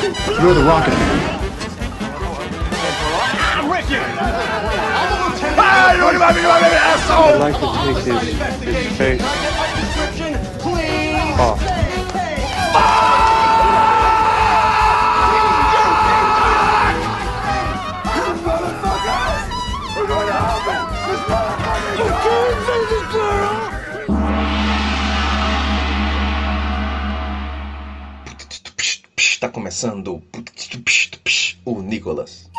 You're the rocket. I'm with you! Ah, you look at me, asshole! I'd like to take this, this face off. Tá começando o Nicolas.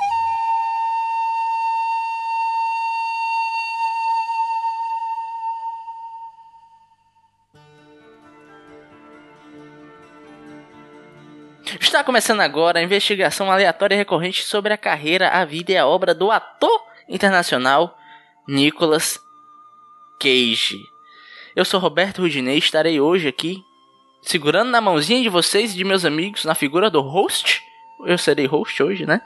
Está começando agora a investigação aleatória e recorrente sobre a carreira, a vida e a obra do ator internacional Nicolas Cage. Eu sou Roberto Rudinei e estarei hoje aqui segurando na mãozinha de vocês e de meus amigos na figura do host. Eu serei host hoje, né?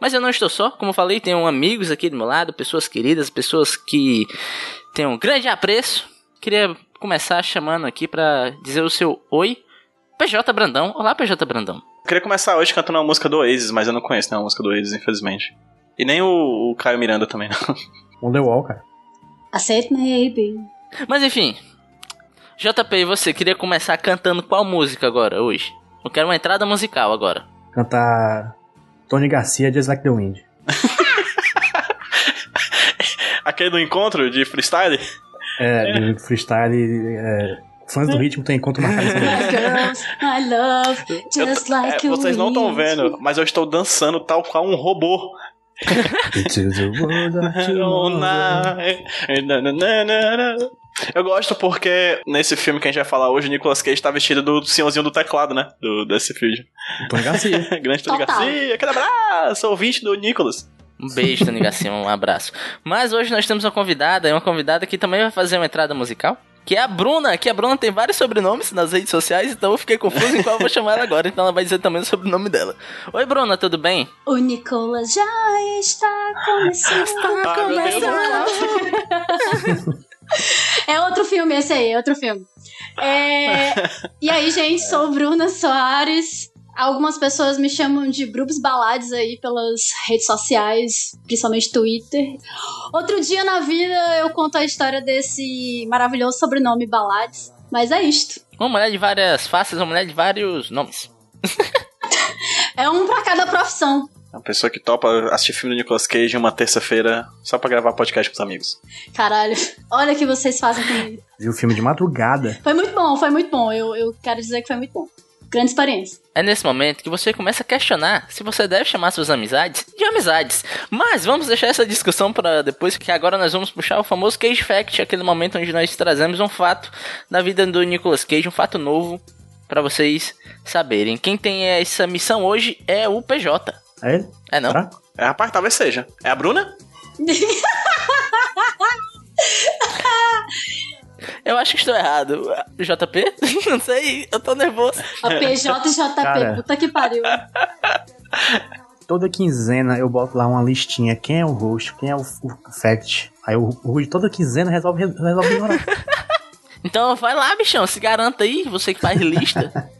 Mas eu não estou só, como falei, tenho amigos aqui do meu lado, pessoas queridas, pessoas que têm um grande apreço. Queria começar chamando aqui para dizer o seu oi, PJ Brandão. Olá, PJ Brandão. Eu queria começar hoje cantando uma música do Oasis, mas eu não conheço nenhuma música do Oasis, infelizmente. E nem o, o Caio Miranda também, não. Wonderwall, cara. I said maybe. Mas enfim, JP, e você queria começar cantando qual música agora, hoje? Eu quero uma entrada musical agora. Cantar Tony Garcia, Just Like the Wind. Aquele do encontro de freestyle? É, de freestyle. É, fãs do ritmo tem encontro marcado. Girls, I love just like é, vocês não estão vendo, mas eu estou dançando tal qual um robô. Into the world. Eu gosto porque nesse filme que a gente vai falar hoje, o Nicolas Cage tá vestido do senhorzinho do teclado, né? Do, desse filme. Tony Garcia. Grande Tony Total. Garcia, aquele abraço, ouvinte do Nicolas. Um beijo, Tony Garcia, um abraço. Mas hoje nós temos uma convidada, e uma convidada que também vai fazer uma entrada musical. Que é a Bruna, que a Bruna tem vários sobrenomes nas redes sociais, então eu fiquei confuso em qual eu vou chamar ela agora, então ela vai dizer também o sobrenome dela. Oi, Bruna, tudo bem? O Nicolas já está começando. Meu Deus, É outro filme esse aí, é outro filme. É, E aí, gente, sou Bruna Soares. Algumas pessoas me chamam de Brubs Balades aí pelas redes sociais, principalmente Twitter. Outro dia na vida eu conto a história desse maravilhoso sobrenome Balades. Mas é isto. Uma mulher de várias faces, uma mulher de vários nomes. É um pra cada profissão. Uma pessoa que topa assistir filme do Nicolas Cage uma terça-feira só pra gravar podcast com os amigos. Caralho, olha o que vocês fazem comigo. Viu o filme de madrugada. Foi muito bom, foi muito bom. Eu, eu quero dizer que foi muito bom. Grande experiência. É nesse momento que você começa a questionar se você deve chamar suas amizades de amizades. Mas vamos deixar essa discussão para depois, que agora nós vamos puxar o famoso Cage Fact, aquele momento onde nós trazemos um fato da vida do Nicolas Cage, um fato novo para vocês saberem. Quem tem essa missão hoje é o PJ. É ele? É não? Será? É, rapaz, talvez seja. É a Bruna? Eu acho que estou errado. JP? Não sei, eu tô nervoso. A PJJP, Cara. puta que pariu. Toda quinzena eu boto lá uma listinha. Quem é o host, quem é o, o fact. Aí o Rude toda quinzena resolve, resolve ignorar. Então vai lá, bichão, se garanta aí, você que faz lista.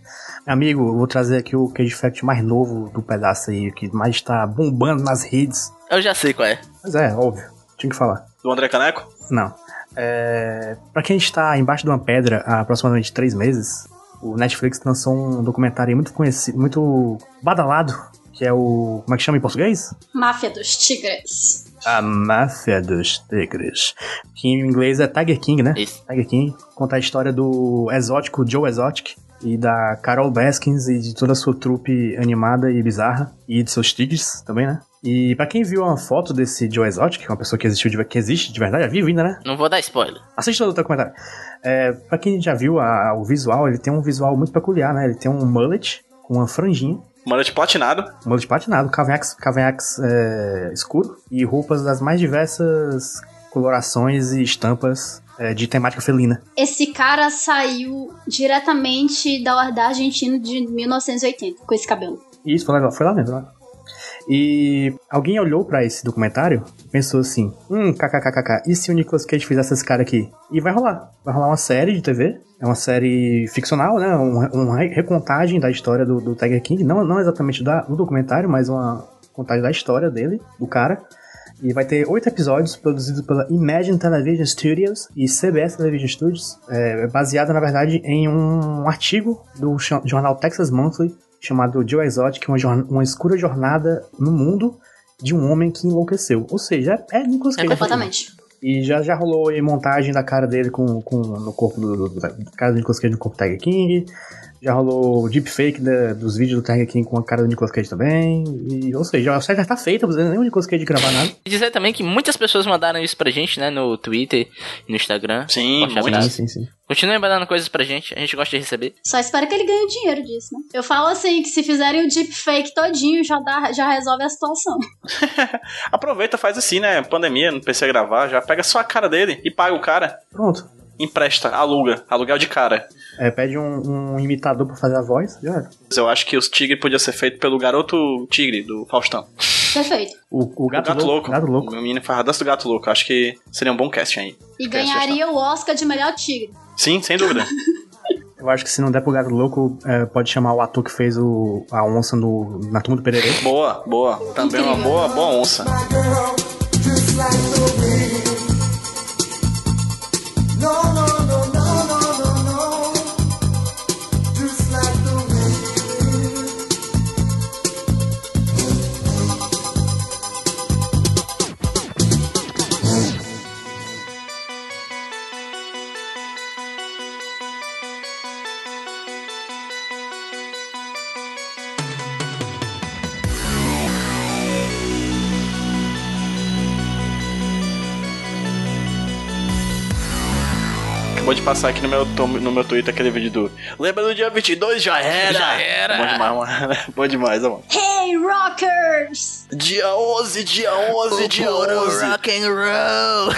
Amigo, eu vou trazer aqui o Cage Fact mais novo do pedaço aí, que mais tá bombando nas redes. Eu já sei qual é. Mas é, óbvio, tinha que falar. Do André Caneco? Não. É, pra quem está embaixo de uma pedra há aproximadamente três meses, o Netflix lançou um documentário aí muito conhecido, muito badalado, que é o. Como é que chama em português? Máfia dos Tigres. A Máfia dos Tigres. Que em inglês é Tiger King, né? Isso. Tiger King conta a história do exótico Joe Exotic e da Carol Baskins e de toda a sua trupe animada e bizarra e de seus tigres também, né? E pra quem viu uma foto desse Joe Exotic, que é uma pessoa que, existiu de, que existe de verdade, é vivo ainda, né? Não vou dar spoiler. Assiste todo o documentário. É, pra quem já viu a- o visual, ele tem um visual muito peculiar, né? Ele tem um mullet com uma franjinha, Mullet platinado. mullet platinado, cavanhaques, cavanhaques é, escuro e roupas das mais diversas colorações e estampas é, de temática felina. Esse cara saiu diretamente da, da Argentina de 1980, com esse cabelo. Isso foi lá, foi lá mesmo, né? E alguém olhou pra esse documentário e pensou assim: hum, kkkk, e se o Nicolas Cage fizesse esse cara aqui? E vai rolar. Vai rolar uma série de TV. É uma série ficcional, né? Um- Uma recontagem da história do, do Tiger King. Não, não exatamente da, do documentário, mas uma contagem da história dele, do cara. E vai ter oito episódios produzidos pela Imagine Television Studios e CBS Television Studios, é, baseado, na verdade, em um artigo do jornal Texas Monthly chamado Joe Exotic, uma, uma escura jornada no mundo de um homem que enlouqueceu. Ou seja, é, é Nicolas Cage. Completamente. E já, já rolou aí montagem da cara dele com, com, no corpo do, do, do cara do Nicolas Cage no corpo do Tiger King. Já rolou deepfake da, dos vídeos do Tiger King com a cara do Nicolas Cage também. E, ou seja, a série já tá feita, não precisa nem o Nicolas Cage gravar nada. E dizer também que muitas pessoas mandaram isso pra gente, né? No Twitter e no Instagram. Sim, muitas. abraço. sim, sim. Continuem mandando coisas pra gente, a gente gosta de receber. Só espero que ele ganhe dinheiro disso, né? Eu falo assim, que se fizerem o deepfake todinho, já, dá, já resolve a situação. Aproveita, faz assim, né? Pandemia, não precisa gravar, já pega só a cara dele e paga o cara. Pronto. Empresta, aluga, aluguel de cara. É, pede um, um imitador pra fazer a voz, já era. Eu acho que os tigre podia ser feito pelo garoto tigre do Faustão. Perfeito. O, o gato, o gato louco. louco. Gato louco. O menino faz a dança do gato louco. Acho que seria um bom casting aí. E ganharia o Oscar de melhor tigre. Sim, sem dúvida. Eu acho que se não der pro gato louco, é, pode chamar o ator que fez o, a onça no, na turma do Pererê. boa, boa. Também uma Incrível. boa, boa onça. Passar aqui no meu, no meu Twitter aquele vídeo do Lembra do dia 22? Já era! Já era. Bom demais, mano. Bom demais, mano. Hey, rockers! Dia 11, dia 11, dia 11. rock and roll.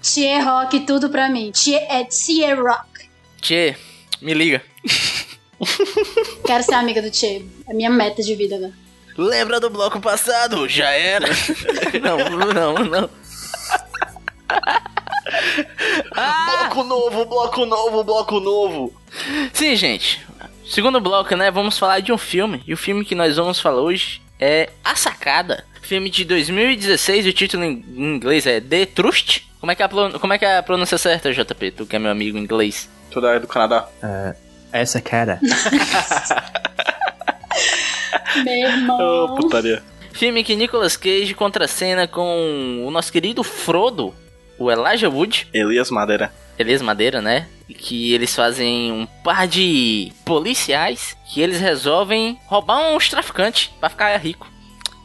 Tchê rock, tudo pra mim. Tchê é Tchê rock. Tchê, me liga. Quero ser amiga do Tchê. É minha meta de vida agora. Lembra do bloco passado? Já era. não, não, não. Ah, Bloco novo, bloco novo, bloco novo. sim, gente. Segundo bloco, né? Vamos falar de um filme. E o filme que nós vamos falar hoje é A Sacada. Filme de 2016. O título em inglês é The Trust. Como é que é a, pron- como é, que é a pronúncia certa, JP? Tu que é meu amigo em inglês. Tu é do Canadá. Essa cara. Meu irmão. putaria. Filme que Nicolas Cage contracena com o nosso querido Frodo, o Elijah Wood. Elias Madeira. Elias Madeira, né? Que eles fazem um par de policiais que eles resolvem roubar uns traficantes pra ficar rico.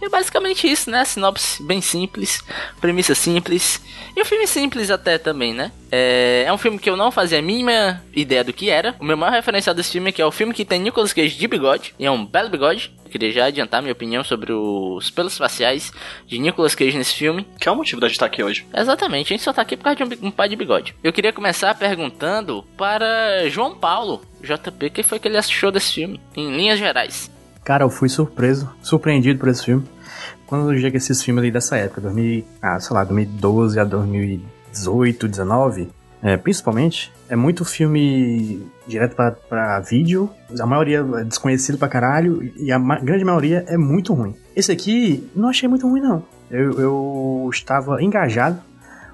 E é basicamente isso, né? Sinopse bem simples, premissa simples. E um filme simples até também, né? É, é um filme que eu não fazia a mínima ideia do que era. O meu maior referencial desse filme é que é o filme que tem Nicolas Cage de bigode. E é um belo bigode. Eu queria já adiantar minha opinião sobre os pelos faciais de Nicolas Cage nesse filme. Que é o motivo da gente estar aqui hoje. Exatamente, a gente só tá aqui por causa de um, um pai de bigode. Eu queria começar perguntando para João Paulo, JP, o que foi que ele achou desse filme, em linhas gerais. Cara, eu fui surpreso, surpreendido por esse filme. Quando eu cheguei esses filmes ali dessa época, 2000, ah, sei lá, 2012 a 2018, 19, é, principalmente, é muito filme direto pra vídeo, a maioria é desconhecido pra caralho, e a ma- grande maioria é muito ruim. Esse aqui, não achei muito ruim, não. Eu, eu estava engajado.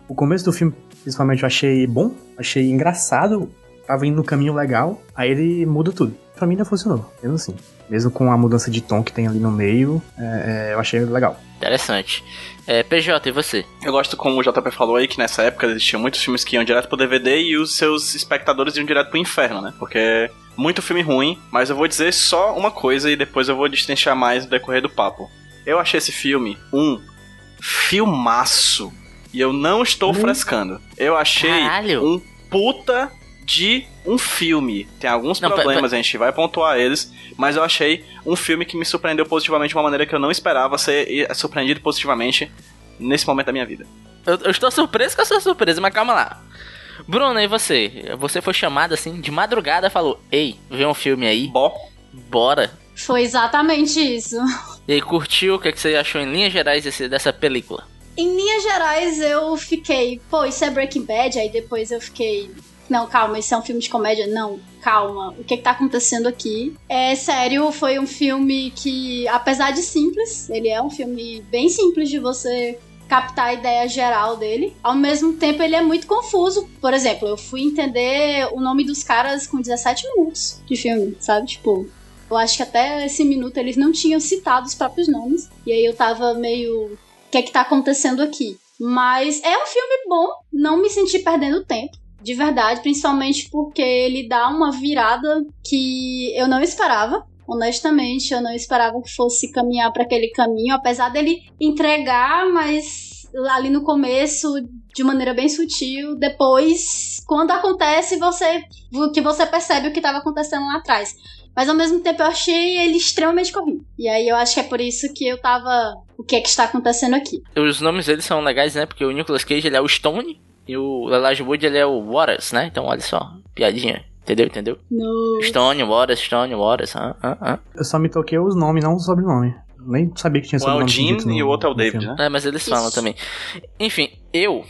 O começo do filme, principalmente, eu achei bom, achei engraçado, tava indo no caminho legal, aí ele muda tudo. Pra mim ainda funcionou, mesmo assim. Mesmo com a mudança de tom que tem ali no meio, é, é, eu achei legal. Interessante. É, PJ, e você? Eu gosto, como o JP falou aí, que nessa época existiam muitos filmes que iam direto pro DVD e os seus espectadores iam direto pro inferno, né? Porque muito filme ruim, mas eu vou dizer só uma coisa e depois eu vou destrinchar mais no decorrer do papo. Eu achei esse filme um filmaço. E eu não estou frescando. Eu achei Caralho. um puta de um filme. Tem alguns Não, problemas, a gente vai pontuar eles, mas eu achei um filme que me surpreendeu positivamente de uma maneira que eu não esperava ser surpreendido positivamente nesse momento da minha vida. Eu, eu estou surpreso com a sua surpresa, mas calma lá. Bruna, e você? Você foi chamado assim, de madrugada, falou: Ei, vê um filme aí, Bó. bora. Foi exatamente isso. E aí, curtiu? O que, é que você achou em linhas gerais desse, dessa película? Em linhas gerais, eu fiquei, pô, isso é Breaking Bad, aí depois eu fiquei. Não, calma, isso é um filme de comédia? Não, calma, o que, que tá acontecendo aqui? É sério, foi um filme que, apesar de simples, ele é um filme bem simples de você captar a ideia geral dele. Ao mesmo tempo, ele é muito confuso. Por exemplo, eu fui entender o nome dos caras com 17 minutos de filme, sabe? Tipo, eu acho que até esse minuto eles não tinham citado os próprios nomes. E aí eu tava meio. O que é que tá acontecendo aqui? Mas é um filme bom, não me senti perdendo tempo. De verdade, principalmente porque ele dá uma virada que eu não esperava. Honestamente, eu não esperava que fosse caminhar para aquele caminho, apesar dele entregar, mas ali no começo de maneira bem sutil. Depois, quando acontece, você que você percebe o que estava acontecendo lá atrás. Mas ao mesmo tempo eu achei ele extremamente corrido. E aí eu acho que é por isso que eu tava. O que é que está acontecendo aqui? Os nomes deles são legais, né? Porque o Nicolas Cage ele é o Stone e o Elijah Wood ele é o Waters, né? Então olha só, piadinha. Entendeu? Entendeu? No... Stone, Waters, Stone, Waters. Ah, ah, ah. Eu só me toquei os nomes, não o sobrenome. Nem sabia que tinha Um é o sobrenome. Jim e o outro é o David, filme. né? É, mas eles falam Isso. também. Enfim, eu.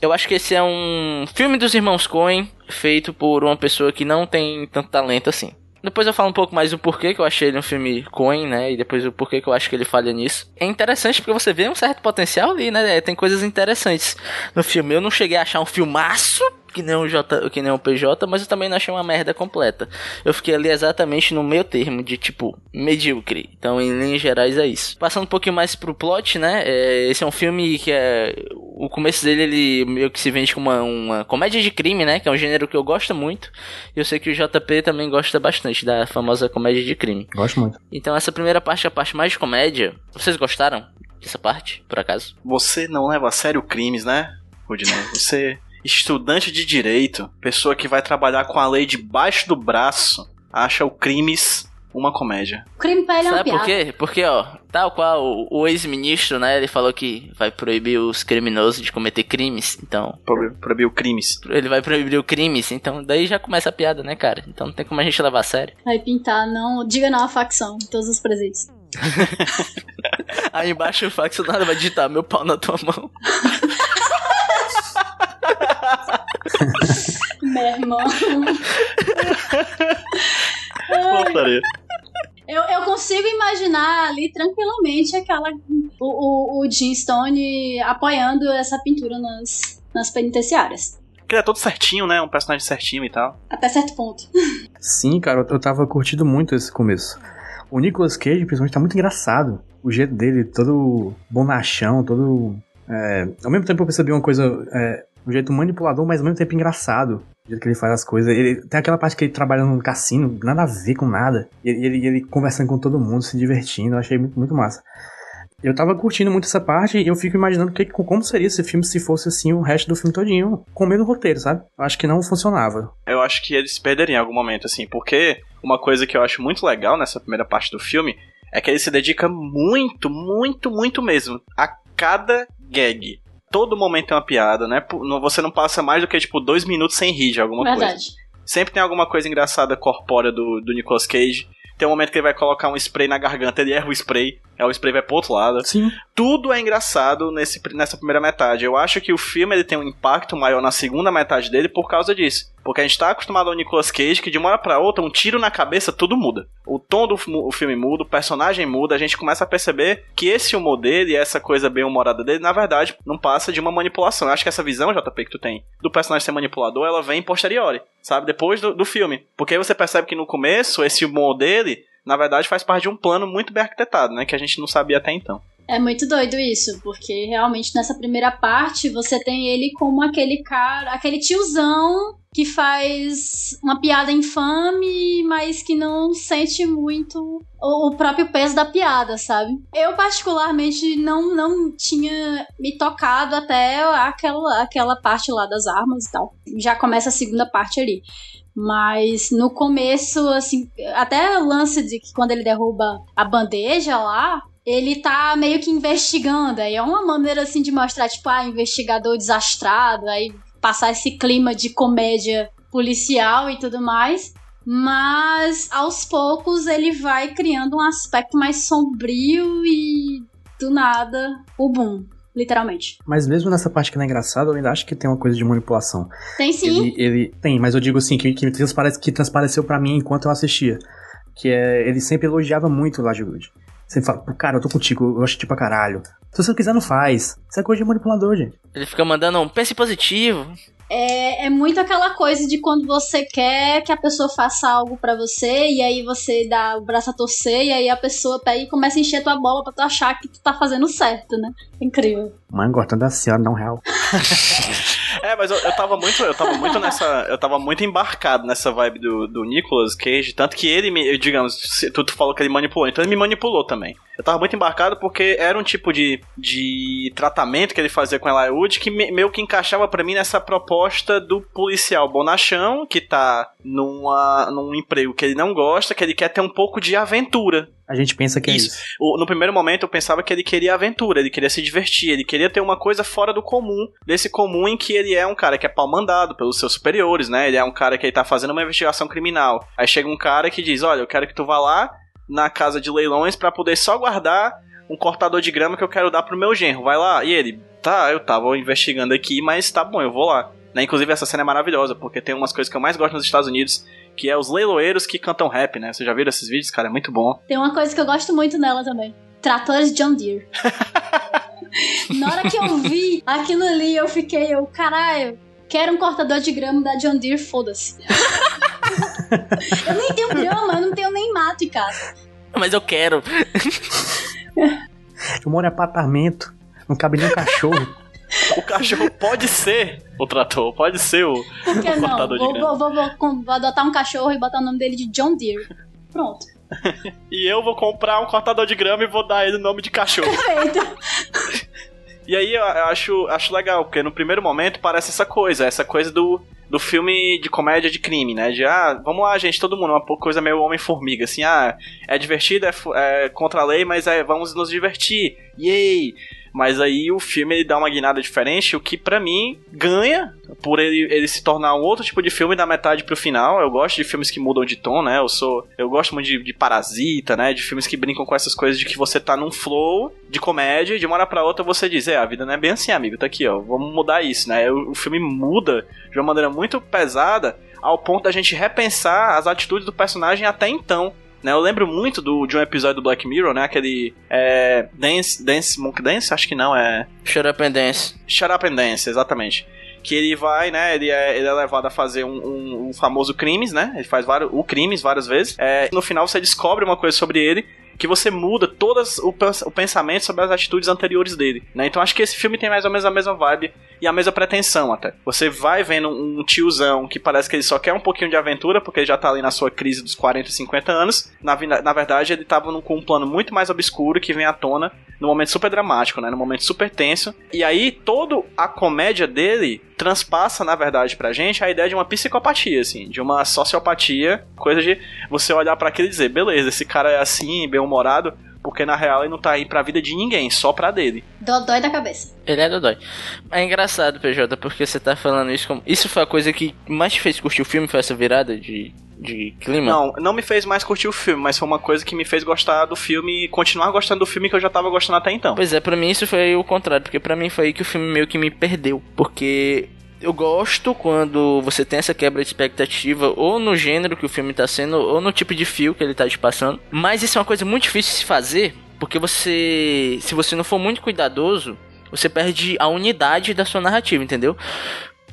Eu acho que esse é um filme dos irmãos Coen feito por uma pessoa que não tem tanto talento assim. Depois eu falo um pouco mais do porquê que eu achei ele um filme Coen, né? E depois o porquê que eu acho que ele falha nisso. É interessante porque você vê um certo potencial ali, né? Tem coisas interessantes no filme. Eu não cheguei a achar um filmaço, que nem o, J, que nem o PJ, mas eu também não achei uma merda completa. Eu fiquei ali exatamente no meio termo, de tipo, medíocre. Então, em linhas gerais, é isso. Passando um pouquinho mais pro plot, né? é, esse é um filme que é. O começo dele, ele meio que se vende como uma, uma comédia de crime, né? Que é um gênero que eu gosto muito. E eu sei que o JP também gosta bastante da famosa comédia de crime. Gosto muito. Então, essa primeira parte é a parte mais de comédia. Vocês gostaram dessa parte, por acaso? Você não leva a sério crimes, né, Rudinei? Você, estudante de direito, pessoa que vai trabalhar com a lei debaixo do braço, acha o crimes uma comédia. O crime pra ele é uma Sabe por quê? Porque, ó, tal qual o, o ex-ministro, né? Ele falou que vai proibir os criminosos de cometer crimes. Então, Proib- Proibiu crimes. ele vai proibir o crimes. Então, daí já começa a piada, né, cara? Então não tem como a gente levar a sério. Vai pintar, não. Diga não à facção, todos os presentes. Aí embaixo o faccionário vai digitar meu pau na tua mão. Meu irmão. Voltaria. Eu, eu consigo imaginar ali tranquilamente aquela. O, o, o Jim Stone apoiando essa pintura nas, nas penitenciárias. Porque ele é todo certinho, né? Um personagem certinho e tal. Até certo ponto. Sim, cara, eu- eu tava curtindo muito esse começo. O Nicolas Cage, principalmente, tá muito engraçado. O jeito dele, todo bonachão, todo. é, ao mesmo tempo eu percebi uma coisa. É, um jeito manipulador, mas ao mesmo tempo engraçado. O jeito que ele faz as coisas. Ele, tem aquela parte que ele trabalha no cassino, nada a ver com nada. Ele, ele, ele conversando com todo mundo, se divertindo. Eu achei muito, muito massa. Eu tava curtindo muito essa parte e eu fico imaginando que, como seria esse filme se fosse assim o resto do filme todinho, com o mesmo roteiro, sabe? Eu acho que não funcionava. Eu acho que eles perderiam em algum momento, assim, porque uma coisa que eu acho muito legal nessa primeira parte do filme é que ele se dedica muito, muito, muito mesmo a cada gag. Todo momento tem uma piada, né? Você não passa mais do que, tipo, dois minutos sem rir de alguma coisa. Verdade. Sempre tem alguma coisa engraçada corpórea do, do Nicolas Cage. Tem um momento que ele vai colocar um spray na garganta, ele erra o spray, aí o spray vai pro outro lado. Sim. Tudo é engraçado nesse, nessa primeira metade. Eu acho que o filme ele tem um impacto maior na segunda metade dele por causa disso. Porque a gente tá acostumado ao Nicolas Cage que de uma hora pra outra, um tiro na cabeça, tudo muda. O tom do o filme muda, o personagem muda, a gente começa a perceber que esse humor dele, essa coisa bem humorada dele, na verdade, não passa de uma manipulação. Eu acho que essa visão, JP, que tu tem, do personagem ser manipulador, ela vem posteriori, sabe? Depois do, do filme. Porque aí você percebe que no começo, esse humor dele, na verdade, faz parte de um plano muito bem arquitetado, né? Que a gente não sabia até então. É muito doido isso, porque realmente nessa primeira parte você tem ele como aquele cara, aquele tiozão que faz uma piada infame, mas que não sente muito o, o próprio peso da piada, sabe? Eu, particularmente, não, não tinha me tocado até aquela, aquela parte lá das armas e tal. Já começa a segunda parte ali. Mas no começo, assim, até o lance de que quando ele derruba a bandeja lá, ele tá meio que investigando. Aí é uma maneira assim de mostrar, tipo, ah, investigador desastrado, aí passar esse clima de comédia policial e tudo mais. Mas aos poucos ele vai criando um aspecto mais sombrio e do nada o boom. Literalmente. Mas mesmo nessa parte que não é engraçada, eu ainda acho que tem uma coisa de manipulação. Tem sim. Ele, ele tem, mas eu digo assim, que, que, transparece, que transpareceu para mim enquanto eu assistia. Que é, ele sempre elogiava muito o Lajwood. Sempre fala, cara, eu tô contigo, eu gosto de ti pra caralho. Se você não quiser, não faz. Isso é coisa de manipulador, gente. Ele fica mandando um pense positivo. É, é muito aquela coisa de quando você quer que a pessoa faça algo para você e aí você dá o braço a torcer e aí a pessoa pega e começa a encher tua bola pra tu achar que tu tá fazendo certo, né? Incrível. Mãe, gostando da senhora, não real. É, mas eu, eu tava muito, eu tava muito nessa, eu tava muito embarcado nessa vibe do, do Nicolas Cage, tanto que ele me, digamos, tu, tu falou que ele manipulou, então ele me manipulou também. Eu tava muito embarcado porque era um tipo de, de tratamento que ele fazia com Eli Wood que me, meio que encaixava para mim nessa proposta do policial bonachão que tá numa, num emprego que ele não gosta, que ele quer ter um pouco de aventura. A gente pensa que isso. é isso. O, no primeiro momento eu pensava que ele queria aventura, ele queria se divertir, ele queria ter uma coisa fora do comum, desse comum em que ele é um cara que é pau mandado pelos seus superiores, né? Ele é um cara que ele tá fazendo uma investigação criminal. Aí chega um cara que diz: Olha, eu quero que tu vá lá na casa de leilões para poder só guardar um cortador de grama que eu quero dar pro meu genro. Vai lá. E ele, tá, eu tava investigando aqui, mas tá bom, eu vou lá. Né? Inclusive, essa cena é maravilhosa, porque tem umas coisas que eu mais gosto nos Estados Unidos, que é os leiloeiros que cantam rap, né? Vocês já viram esses vídeos, cara? É muito bom. Tem uma coisa que eu gosto muito nela também. Tratores John Deere. Na hora que eu vi aquilo ali, eu fiquei, eu, caralho, quero um cortador de grama da John Deere, foda-se. eu nem tenho grama, eu não tenho nem mato em casa. Mas eu quero. Eu moro em apartamento, não cabe nem um cachorro. O cachorro pode ser o trator, pode ser o, Por que o não? cortador de Vou, grama. vou, vou, vou- adotar um cachorro e botar o nome dele de John Deere. Pronto. E eu vou comprar um cortador de grama e vou dar ele o nome de cachorro. Perfeito. E aí eu acho, acho legal, porque no primeiro momento parece essa coisa, essa coisa do, do filme de comédia de crime, né? De, ah, vamos lá, gente, todo mundo, uma coisa meio Homem-Formiga, assim, ah, é divertido, é, é contra a lei, mas é, vamos nos divertir, yay! Mas aí o filme ele dá uma guinada diferente, o que pra mim ganha por ele, ele se tornar um outro tipo de filme da metade pro final. Eu gosto de filmes que mudam de tom, né? Eu sou, eu gosto muito de, de Parasita, né? De filmes que brincam com essas coisas de que você tá num flow de comédia e de uma hora pra outra você diz, é, a vida não é bem assim, amigo, tá aqui, ó, vamos mudar isso, né? O, o filme muda de uma maneira muito pesada ao ponto da gente repensar as atitudes do personagem até então. Né, eu lembro muito do, de um episódio do Black Mirror, né? Aquele. É, Dance, Dance, Monkey Dance? Acho que não, é. Shut up and dance. Shut Up and Dance, exatamente. Que ele vai, né? Ele é, ele é levado a fazer um, um- um famoso crimes, né? Ele faz vários, o crimes várias vezes. É, no final você descobre uma coisa sobre ele que você muda todas o, o pensamento sobre as atitudes anteriores dele, né? Então acho que esse filme tem mais ou menos a mesma vibe e a mesma pretensão até. Você vai vendo um tiozão que parece que ele só quer um pouquinho de aventura, porque ele já tá ali na sua crise dos 40, 50 anos. Na, na verdade, ele tava num, com um plano muito mais obscuro que vem à tona num momento super dramático, né? Num momento super tenso. E aí, toda a comédia dele transpassa, na verdade, pra gente a ideia de uma psicopatia, assim, de uma sociopatia, coisa de você olhar pra aquilo e dizer, beleza, esse cara é assim, bem-humorado, porque na real ele não tá aí pra vida de ninguém, só pra dele. Dodói da cabeça. Ele é dodói. É engraçado, PJ, porque você tá falando isso como. Isso foi a coisa que mais te fez curtir o filme, foi essa virada de, de clima? Não, não me fez mais curtir o filme, mas foi uma coisa que me fez gostar do filme e continuar gostando do filme que eu já tava gostando até então. Pois é, pra mim isso foi o contrário, porque pra mim foi aí que o filme meio que me perdeu. Porque eu gosto quando você tem essa quebra de expectativa, ou no gênero que o filme tá sendo, ou no tipo de fio que ele tá te passando. Mas isso é uma coisa muito difícil de se fazer, porque você. Se você não for muito cuidadoso, você perde a unidade da sua narrativa, entendeu?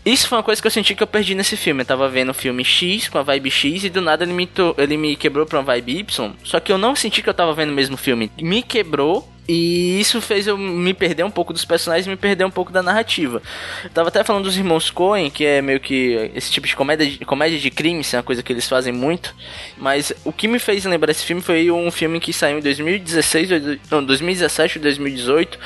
Isso foi uma coisa que eu senti que eu perdi nesse filme. Eu tava vendo o filme X com a vibe X e do nada ele me, ele me quebrou pra uma vibe Y. Só que eu não senti que eu tava vendo o mesmo filme. Me quebrou e isso fez eu me perder um pouco dos personagens e me perder um pouco da narrativa. Eu tava até falando dos irmãos Coen, que é meio que esse tipo de comédia de, comédia de crime, isso é uma coisa que eles fazem muito. Mas o que me fez lembrar esse filme foi um filme que saiu em 2016, ou do- não, 2017 ou 2018,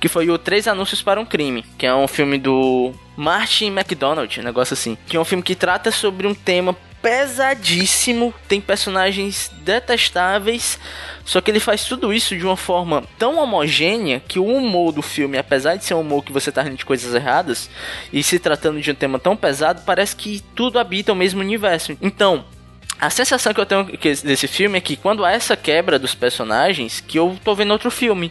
que foi o Três Anúncios para um Crime, que é um filme do Martin McDonald, um negócio assim. Que é um filme que trata sobre um tema pesadíssimo, tem personagens detestáveis, só que ele faz tudo isso de uma forma tão homogênea que o humor do filme, apesar de ser um humor que você tá rindo de coisas erradas, e se tratando de um tema tão pesado, parece que tudo habita o mesmo universo. Então, A sensação que eu tenho desse filme é que quando há essa quebra dos personagens, que eu tô vendo outro filme.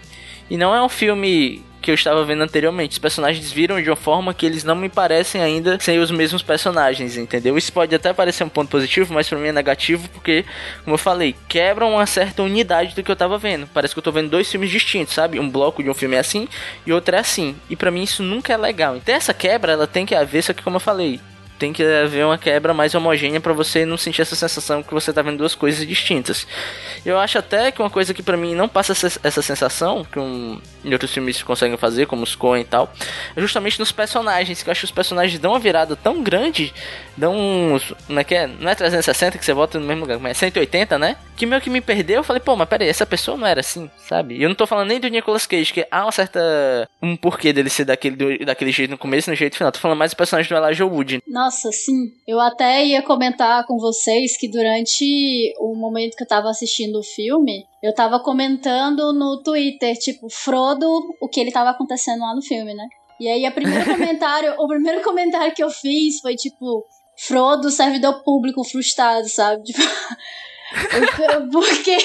E não é um filme que eu estava vendo anteriormente. Os personagens viram de uma forma que eles não me parecem ainda ser os mesmos personagens, entendeu? Isso pode até parecer um ponto positivo, mas pra mim é negativo porque, como eu falei, quebra uma certa unidade do que eu tava vendo. Parece que eu tô vendo dois filmes distintos, sabe? Um bloco de um filme é assim e outro é assim. E pra mim isso nunca é legal. Então essa quebra, ela tem que haver, só que como eu falei, tem que haver uma quebra mais homogênea pra você não sentir essa sensação que você tá vendo duas coisas distintas. Eu acho até que uma coisa que pra mim não passa essa, sensação, que um, em outros filmes conseguem fazer, como os Coen e tal, é justamente nos personagens, que eu acho que os personagens dão uma virada tão grande, dão uns. É que é? Não é 360 que você volta no mesmo lugar, mas é 180, né? Que meio que me perdeu, eu falei, pô, mas peraí, essa pessoa não era assim, sabe? E eu não tô falando nem do Nicolas Cage, que há uma certa. um porquê dele ser daquele, daquele jeito no começo e no jeito final. Tô falando mais do personagem do Elijah Wood. Nossa, sim. Eu até ia comentar com vocês que durante o momento que eu tava assistindo o filme, eu tava comentando no Twitter, tipo, Frodo, o que ele tava acontecendo lá no filme, né? E aí, a primeiro comentário, o primeiro comentário que eu fiz foi tipo, Frodo, servidor público frustrado, sabe? Tipo, eu- porque,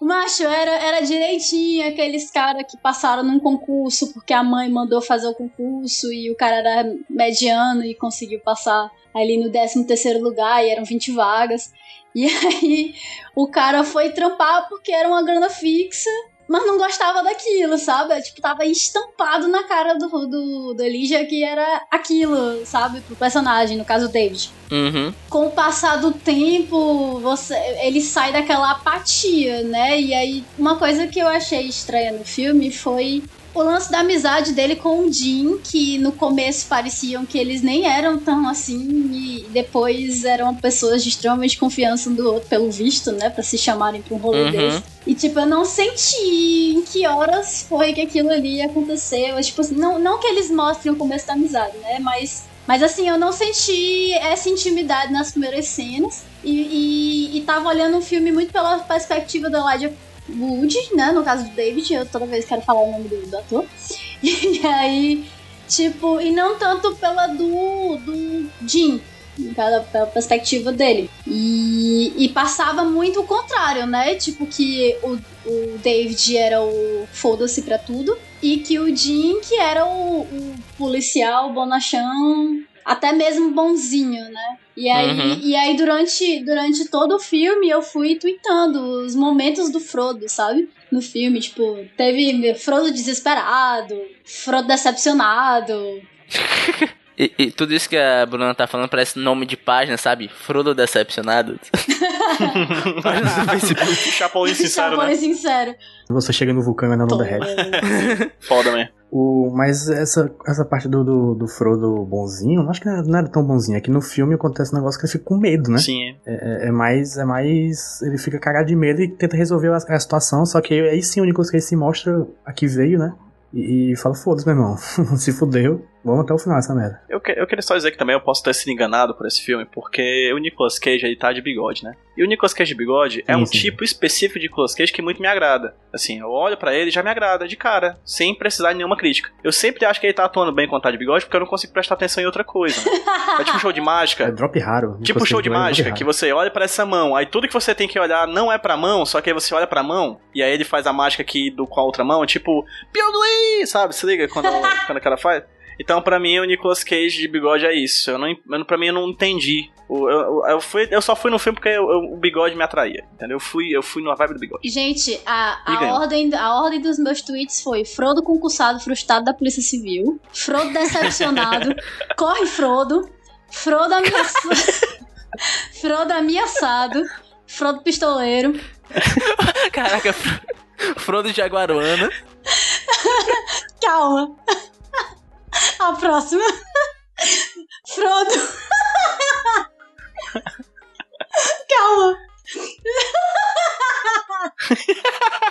macho, era, era direitinho aqueles caras que passaram num concurso porque a mãe mandou fazer o concurso e o cara era mediano e conseguiu passar ali no 13 terceiro lugar e eram 20 vagas. E aí o cara foi trampar porque era uma grana fixa, mas não gostava daquilo, sabe? Tipo, tava estampado na cara do, do, do Elijah que era aquilo, sabe? Pro personagem, no caso o David Uhum. com o passar do tempo, você, ele sai daquela apatia, né? E aí, uma coisa que eu achei estranha no filme foi o lance da amizade dele com o Jim, que no começo pareciam que eles nem eram tão assim, e depois eram pessoas de extremamente confiança um do outro, pelo visto, né? Pra se chamarem pra um rolê Uhum. desse. E, tipo, eu não senti em que horas foi que aquilo ali aconteceu. Tipo assim, não, não que eles mostrem o começo da amizade, né? Mas mas assim, eu não senti essa intimidade nas primeiras cenas. E, e, e tava olhando o filme muito pela perspectiva do Elijah Wood, né? No caso do David, eu toda vez quero falar o nome do, do ator. E aí, tipo, e não tanto pela do, do Jim. caso, Pela perspectiva dele. E, e passava muito o contrário, né? Tipo, que o, o David era o foda-se pra tudo. E que o Jim, que era o, o policial bonachão, até mesmo bonzinho, né? E aí, Uhum. e aí durante, durante todo o filme eu fui tweetando os momentos do Frodo, sabe? No filme, tipo, teve Frodo desesperado, Frodo decepcionado. E, e tudo isso que a Bruna tá falando parece nome de página, sabe? Frodo Decepcionado. Página do Facebook. Chapolin sincero, Chapolin né? sincero. Você chega no vulcão e ainda não Tô- derrete. Foda, man. O, mas essa, essa parte do, do, do Frodo bonzinho, acho que não era, não era tão bonzinho. É que no filme acontece um negócio que ele fica com medo, né? Sim. É, é mais. É mais. Ele fica cagado de medo e tenta resolver a, a situação. Só que aí sim o Nicolas Cage se mostra a que veio, né? E, e fala, foda-se, meu irmão. se fudeu. Vamos até o final essa merda. Eu, que- eu queria só dizer que também eu posso ter sido enganado por esse filme, porque o Nicolas Cage ele tá de bigode, né? E o Nicolas Cage de bigode é Sim, um sim. tipo específico de Nicolas Cage que muito me agrada. Assim, eu olho pra ele e já me agrada, de cara, sem precisar de nenhuma crítica. Eu sempre acho que ele tá atuando bem quando tá de bigode, porque eu não consigo prestar atenção em outra coisa. Né? É tipo um show de É mágica. drop raro. Tipo Nicolas show de é mágica, raro. que você olha pra essa mão, aí tudo que você tem que olhar não é pra mão, só que aí você olha pra mão, e aí ele faz a mágica aqui do, com a outra mão, tipo, Piauí, sabe? Se liga quando, quando o cara faz? Então, pra mim, o Nicolas Cage de bigode é isso. Eu não, pra mim, eu não entendi. Eu, eu, eu fui, eu só fui no filme porque eu- eu- o bigode me atraía, entendeu? Eu fui, eu fui na vibe do bigode. Gente, a, a, ordem, a ordem dos meus tweets foi Frodo concursado frustrado da Polícia Civil, Frodo decepcionado, corre Frodo, Frodo ameaçado, Frodo ameaçado, Frodo pistoleiro, Caraca, Fro- Frodo Jaguaruana. calma. A próxima. Frodo. calma.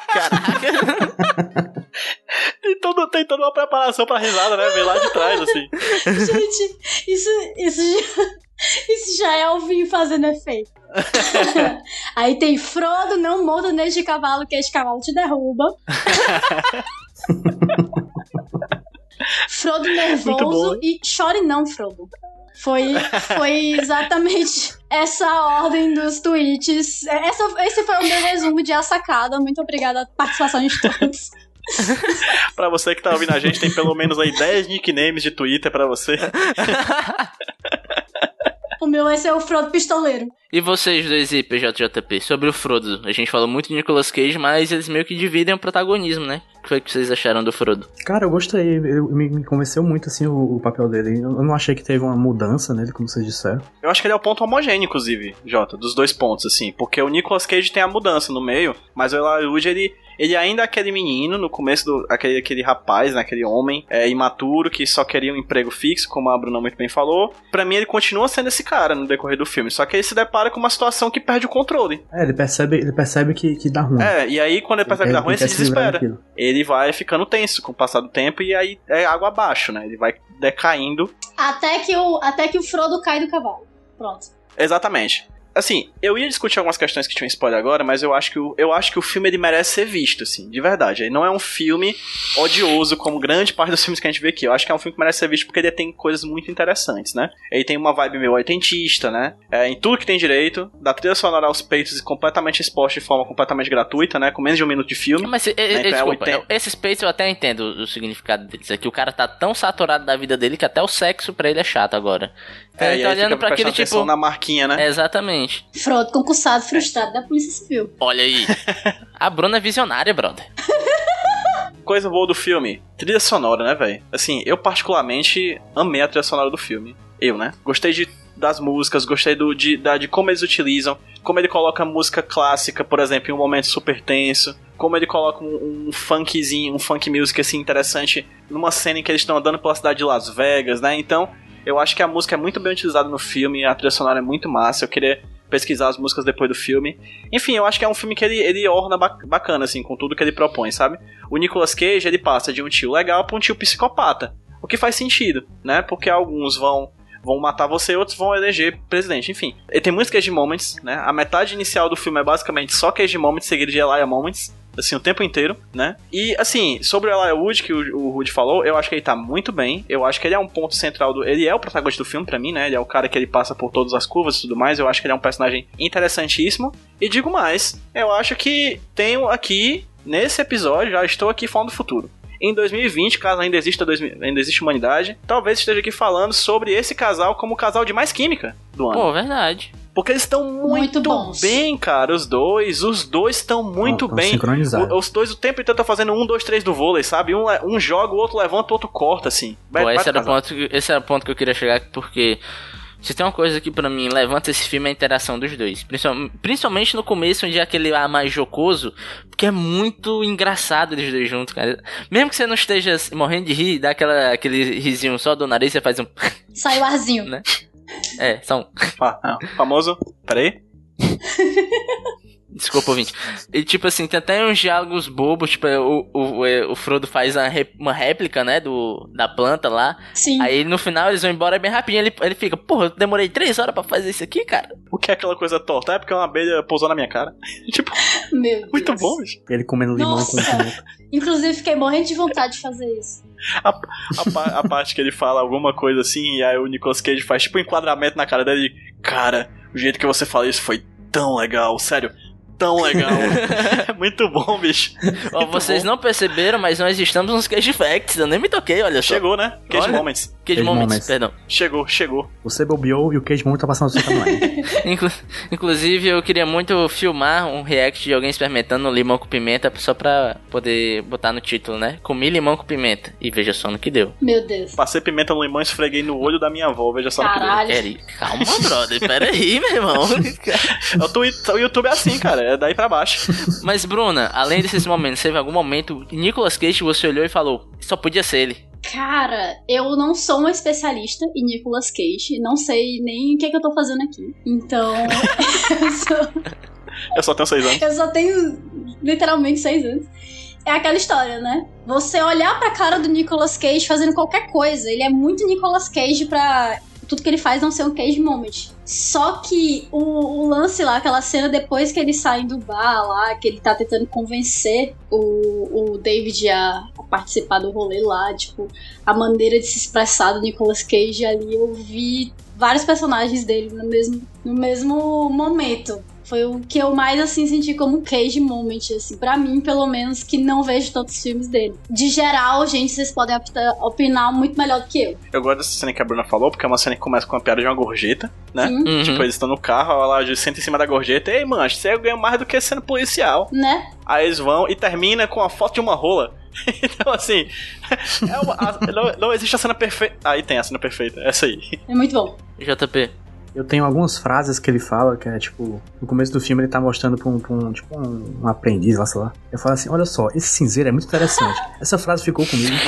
Caraca. Tem, todo, tem toda uma preparação pra risada, né? Vem lá de trás, assim. Gente, isso, isso, já, isso já é o vinho fazendo efeito. Aí tem Frodo, não monta neste cavalo, que este cavalo te derruba. Frodo nervoso e chore não, Frodo. Foi, foi exatamente essa ordem dos tweets. Essa, esse foi o meu resumo de A Sacada. Muito obrigada pela participação de todos. pra você que tá ouvindo a gente, tem pelo menos aí 10 nicknames de Twitter pra você. O meu vai ser o Frodo Pistoleiro. E vocês dois aí, PJJP, sobre o Frodo? A gente falou muito de Nicolas Cage, mas eles meio que dividem o protagonismo, né? O que foi que vocês acharam do Frodo? Cara, eu gostei. Eu, me, me convenceu muito, assim, o, o papel dele. Eu não achei que teve uma mudança nele, como vocês disseram. Eu acho que ele é o ponto homogêneo, inclusive, Jota, dos dois pontos, assim. Porque o Nicolas Cage tem a mudança no meio, mas o Eli Wood, ele, ele ainda é aquele menino, no começo do. aquele, aquele rapaz, né, aquele homem é, imaturo que só queria um emprego fixo, como a Bruna muito bem falou. Pra mim, ele continua sendo esse cara no decorrer do filme. Só que ele se depara com uma situação que perde o controle. É, ele percebe, ele percebe que, que dá ruim. É, e aí quando ele percebe que dá ruim, ele se desespera. Ele vai ficando tenso com o passar do tempo e aí é água abaixo, né? Ele vai decaindo. Até que o, até que o Frodo cai do cavalo. Pronto. Exatamente. Assim, eu ia discutir algumas questões que tinham spoiler agora, mas eu acho que o, eu acho que o filme ele merece ser visto, assim, de verdade. Ele não é um filme odioso como grande parte dos filmes que a gente vê aqui. Eu acho que é um filme que merece ser visto porque ele tem coisas muito interessantes, né? Ele tem uma vibe meio oitentista, né? É, em tudo que tem direito, da trilha sonora aos peitos e completamente exposta de forma completamente gratuita, né? Com menos de um minuto de filme. Mas, e, né? Então é desculpa, 80. esses peitos eu até entendo o significado deles. É que o cara tá tão saturado da vida dele que até o sexo pra ele é chato agora. É, ele tá aí olhando pra aquele tipo. na marquinha, né? Exatamente. Frodo, concursado frustrado da Polícia Civil. Olha aí. A Bruna é visionária, brother. Coisa boa do filme, trilha sonora, né, velho? Assim, eu particularmente amei a trilha sonora do filme. Eu, né? Gostei de, das músicas, gostei do, de, da, de como eles utilizam, como ele coloca música clássica, por exemplo, em um momento super tenso, como ele coloca um, um funkzinho, um funk music assim interessante numa cena em que eles estão andando pela cidade de Las Vegas, né? Então, eu acho que a música é muito bem utilizada no filme, a trilha sonora é muito massa. Eu queria pesquisar as músicas depois do filme. Enfim, eu acho que é um filme que ele, ele orna ba- bacana, assim, com tudo que ele propõe, sabe? O Nicolas Cage, ele passa de um tio legal pra um tio psicopata. O que faz sentido, né? Porque alguns vão vão matar você, outros vão eleger presidente. Enfim, ele tem muitos Cage Moments, né? A metade inicial do filme é basicamente só Cage Moments seguido de Elijah Moments. Assim, o tempo inteiro, né? E, assim, sobre o Elijah Wood, que o, o Wood falou, eu acho que ele tá muito bem. Eu acho que ele é um ponto central do... Ele é o protagonista do filme pra mim, né? Ele é o cara que ele passa por todas as curvas e tudo mais. Eu acho que ele é um personagem interessantíssimo. E digo mais, eu acho que tenho aqui, nesse episódio, já estou aqui falando do futuro em 2020, caso ainda exista, 2000 ainda existe humanidade, talvez esteja aqui falando sobre esse casal como o casal de mais química do ano. Pô, verdade. Porque eles estão muito, Muito bem, cara, os dois. Os dois estão muito bem. sincronizados. O- os dois o tempo inteiro estão fazendo um, dois, três do vôlei, sabe? Um, um joga, o outro levanta, o outro corta, assim. Vai- Pô, vai esse era, o ponto, que- esse era o ponto que eu queria chegar, porque se tem uma coisa que pra mim levanta esse filme é a interação dos dois. Principal- Principalmente no começo, onde é aquele ar mais jocoso, porque é muito engraçado eles dois juntos, cara. Mesmo que você não esteja morrendo de rir, dá aquela, aquele risinho só do nariz, você faz um. Sai o arzinho. Né? É, só um. Ah, famoso. Peraí. Desculpa, ouvinte. E tipo assim, tem até uns diálogos bobos, tipo, o, o, é, o Frodo faz uma, ré- uma réplica, né, do, da planta lá. Sim. Aí no final eles vão embora bem rapidinho. Ele, ele fica, porra, eu demorei três horas pra fazer isso aqui, cara. O que é aquela coisa torta? É porque uma abelha pousou na minha cara. tipo, Meu Deus. muito bom, bicho. Ele comendo limão Nossa. com pimenta. Inclusive, fiquei morrendo de vontade de fazer isso. A, pa- a parte que ele fala alguma coisa assim, e aí o Nicolas Cage faz tipo um enquadramento na cara dele. Cara, o jeito que você fala isso foi tão legal, sério. Tão legal. é muito bom, bicho. Ó, Muito vocês bom. não perceberam, mas nós estamos nos Cage Facts. Eu nem me toquei, olha só. Chegou, né? Cage Olha. Moments. Cage Cage Moments, Moments. perdão. Chegou, chegou. Você bobeou e o Cage Moon tá passando no seu timeline. Inclu- inclusive, eu queria muito filmar um react de alguém experimentando limão com pimenta, só pra poder botar no título, né? Comi limão com pimenta. E veja só no que deu. Meu Deus. Passei pimenta no limão e esfreguei no olho da minha avó. Veja só no que deu. Caralho. Calma, brother. Pera aí, meu irmão. O, o YouTube é assim, cara. É daí pra baixo. Mas, Bruna, além desses momentos, teve algum momento Nicolas Cage você olhou e falou: só podia ser ele. Cara, eu não sou uma especialista em Nicolas Cage. Não sei nem o que, é que eu tô fazendo aqui. Então. eu, sou- Eu só tenho seis anos. eu só tenho literalmente seis anos. É aquela história, né? Você olhar pra cara do Nicolas Cage fazendo qualquer coisa. Ele é muito Nicolas Cage pra tudo que ele faz não ser um Cage Moment. Só que o, o lance lá, aquela cena depois que eles saem do bar lá, que ele tá tentando convencer o, o David a, a participar do rolê lá, tipo, a maneira de se expressar do Nicolas Cage ali, eu vi vários personagens dele no mesmo, no mesmo momento. Foi o que eu mais, assim, senti como cage moment, assim, pra mim, pelo menos, que não vejo tantos filmes dele. De geral, gente, vocês podem opinar muito melhor do que eu. Eu gosto dessa cena que a Bruna falou, porque é uma cena que começa com uma piada de uma gorjeta, né? Uhum. Tipo, eles estão no carro, ela senta em cima da gorjeta. Ei, mancho, você ganha mais do que sendo policial. Né? Aí eles vão e termina com a foto de uma rola. então, assim, é uma- a- não, não existe a cena perfeita. Aí tem a cena perfeita, essa aí. É muito bom. JP. Eu tenho algumas frases que ele fala, que é tipo, no começo do filme ele tá mostrando pra um, pra um, tipo, um, um aprendiz lá, sei lá. Eu falo assim, olha só, esse cinzeiro é muito interessante. Essa frase ficou comigo.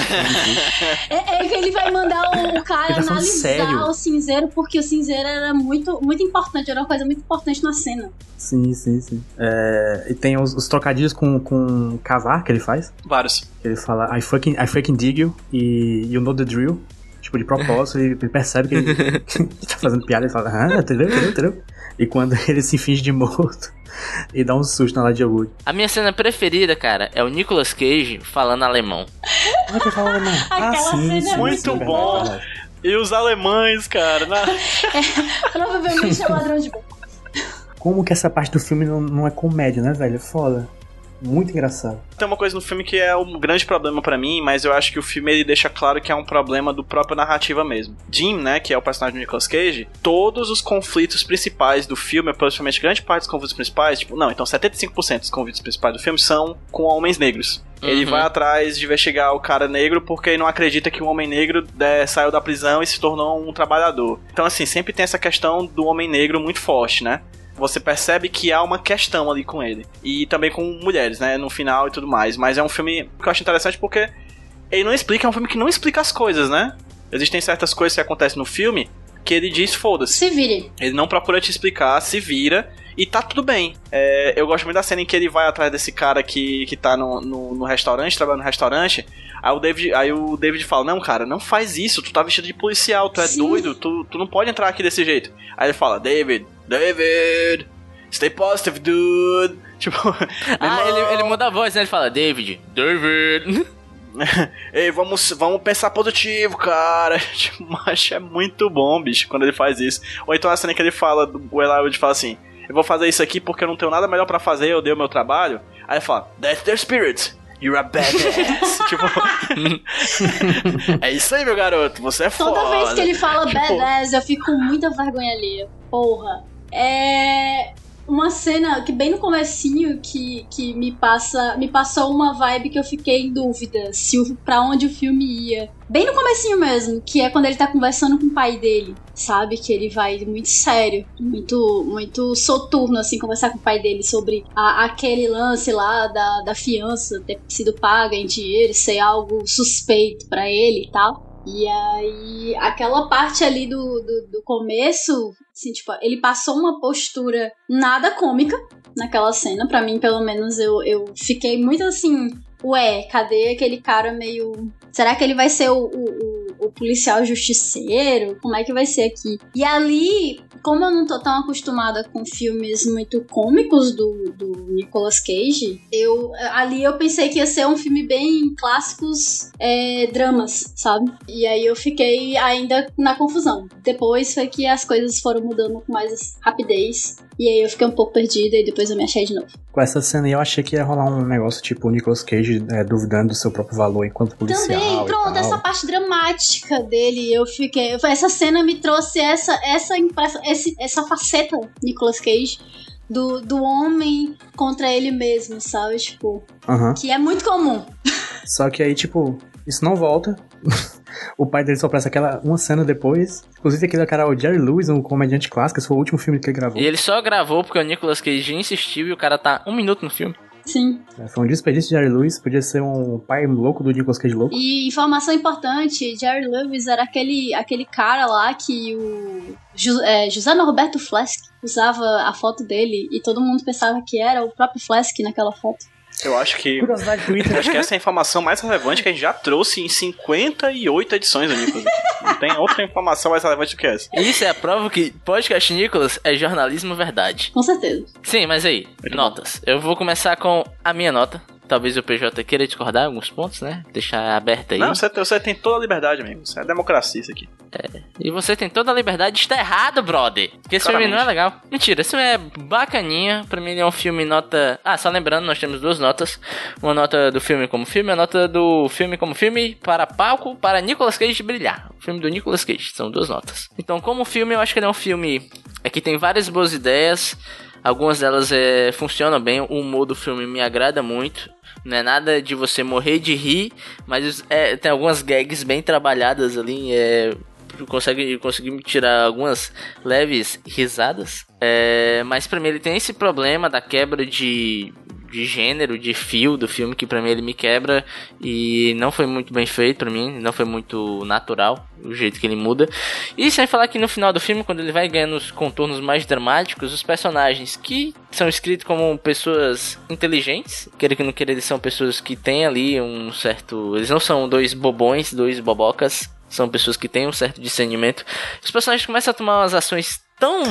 É, é que ele vai mandar o, o cara tá analisar sério. o cinzeiro, porque o cinzeiro era muito, muito importante, era uma coisa muito importante na cena. sim, sim, sim. É, e tem os, os trocadilhos com, com cavar que ele faz. Vários. Ele fala, I fucking, I fucking dig you e you know the drill. Tipo, de propósito, ele percebe que ele, que tá fazendo piada, ele fala, ah, entendeu, entendeu, entendeu? E quando ele se finge de morto e dá um susto na Ladia Wood. A minha cena preferida, cara, é o Nicolas Cage falando alemão. Ah, que fala alemão. Ah, sim, cena é sim, muito sim, bom. verdade. E os alemães, cara, na... Provavelmente é ladrão de. Como que essa parte do filme não, não é comédia, né, velho? É foda. Muito engraçado. Tem uma coisa no filme que é um grande problema pra mim, mas eu acho que o filme ele deixa claro que é um problema do próprio narrativa mesmo. Jim, né, que é o personagem do Nicolas Cage, todos os conflitos principais do filme, principalmente grande parte dos conflitos principais, tipo, não, então 75% dos conflitos principais do filme são com homens negros. Ele Uhum. vai atrás de investigar o cara negro porque ele não acredita que um homem negro né, saiu da prisão e se tornou um trabalhador. Então, assim, sempre tem essa questão do homem negro muito forte, né? Você percebe que há uma questão ali com ele. E também com mulheres, né? No final e tudo mais. Mas é um filme que eu acho interessante porque ele não explica, é um filme que não explica as coisas, né? Existem certas coisas que acontecem no filme que ele diz foda-se. Se vire. Ele não procura te explicar, se vira e tá tudo bem. É, eu gosto muito da cena em que ele vai atrás desse cara que, que tá no, no, no restaurante, trabalhando no restaurante. Aí o, David, aí o David fala: Não, cara, não faz isso. Tu tá vestido de policial, tu é Sim. doido, tu, tu não pode entrar aqui desse jeito. Aí ele fala: David, David, stay positive, dude. Tipo, Ah, ele, ele muda a voz, né? Ele fala, David, David. Ei, vamos, vamos pensar positivo, cara. Tipo, Mas é muito bom, bicho, quando ele faz isso. Ou então a cena que ele fala, o Elijah fala assim: Eu vou fazer isso aqui porque eu não tenho nada melhor pra fazer, eu dei o meu trabalho. Aí ele fala: That's their spirit. You're a badass. tipo, é isso aí, meu garoto. Você é Toda foda. vez que ele fala Tipo- badass, eu fico com muita vergonha alheia. Porra. É uma cena que bem no comecinho que, que me passa me passou uma vibe que eu fiquei em dúvida se o, pra onde o filme ia. Bem no comecinho mesmo, que é quando ele tá conversando com o pai dele, sabe? Que ele vai muito sério, muito muito soturno, assim, conversar com o pai dele sobre a- aquele lance lá da, da fiança ter sido paga em dinheiro, ser algo suspeito pra ele e tal. E aí, aquela parte ali do, do, do começo, assim, tipo, ele passou uma postura nada cômica naquela cena. Pra mim, pelo menos, eu, eu fiquei muito assim, ué, cadê aquele cara meio. Será que ele vai ser o, o, o- o policial justiceiro? Como é que vai ser aqui? E ali, como eu não tô tão acostumada com filmes muito cômicos do, do Nicolas Cage, eu ali eu pensei que ia ser um filme bem clássicos é, dramas, sabe? E aí eu fiquei ainda na confusão. Depois foi que as coisas foram mudando com mais rapidez. E aí eu fiquei um pouco perdida e depois eu me achei de novo. Com essa cena aí eu achei que ia rolar um negócio tipo o Nicolas Cage é, duvidando do seu próprio valor enquanto policial. Também, pronto, essa parte dramática dele, eu fiquei. Essa cena me trouxe essa essa esse- essa faceta Nicolas Cage do, do homem contra ele mesmo, sabe? Tipo, Aham. que é muito comum. Só que aí, tipo, isso não volta. o pai dele só aparece aquela uma cena depois. Inclusive, aquele cara, o Jerry Lewis, um comediante clássico, esse foi o último filme que ele gravou. E ele só gravou porque o Nicolas Cage insistiu e o cara tá um minuto no filme. Sim. É, Foi um desperdício de Jerry Lewis, podia ser um pai louco do Nicolas Cage louco. E informação importante, Jerry Lewis era aquele, aquele cara lá que o é, José Norberto Flask usava a foto dele e todo mundo pensava que era o próprio Flask naquela foto. Eu acho que. Curiosidade Twitter. Acho que essa é a informação mais relevante que a gente já trouxe em 58 edições do Nicolas. Não tem outra informação mais relevante do que essa. Isso é a prova que podcast Nicolas é jornalismo verdade. Com certeza. Sim, mas aí, notas. Eu vou começar com a minha nota, talvez o PJ queira discordar em alguns pontos, né? Deixar aberto aí. Não, você, você tem toda a liberdade, amigo. Isso é democracia isso aqui. E você tem toda a liberdade de estar errado, brother. Porque esse filme não é Claramente. legal. Mentira, esse filme é bacaninha. Pra mim ele é um filme nota... Ah, só lembrando, nós temos duas notas. Uma nota do filme como filme, a nota do filme como filme para palco, para Nicolas Cage brilhar. O filme do Nicolas Cage, são duas notas. Então, como filme, eu acho que ele é um filme... É que tem várias boas ideias. Algumas delas é, funcionam bem. O humor do filme me agrada muito. Não é nada de você morrer de rir, mas é, tem algumas gags bem trabalhadas ali. É, consegue, conseguir me tirar algumas leves risadas. É, mas pra mim ele tem esse problema da quebra de, de gênero, de fio do filme, que pra mim ele me quebra e não foi muito bem feito pra mim, não foi muito natural o jeito que ele muda. E sem falar que no final do filme, quando ele vai ganhando os contornos mais dramáticos, os personagens que são escritos como pessoas inteligentes, querer que não querer, eles são pessoas que têm ali um certo. Eles não são dois bobões, dois bobocas, são pessoas que têm um certo discernimento. Os personagens começam a tomar umas ações tão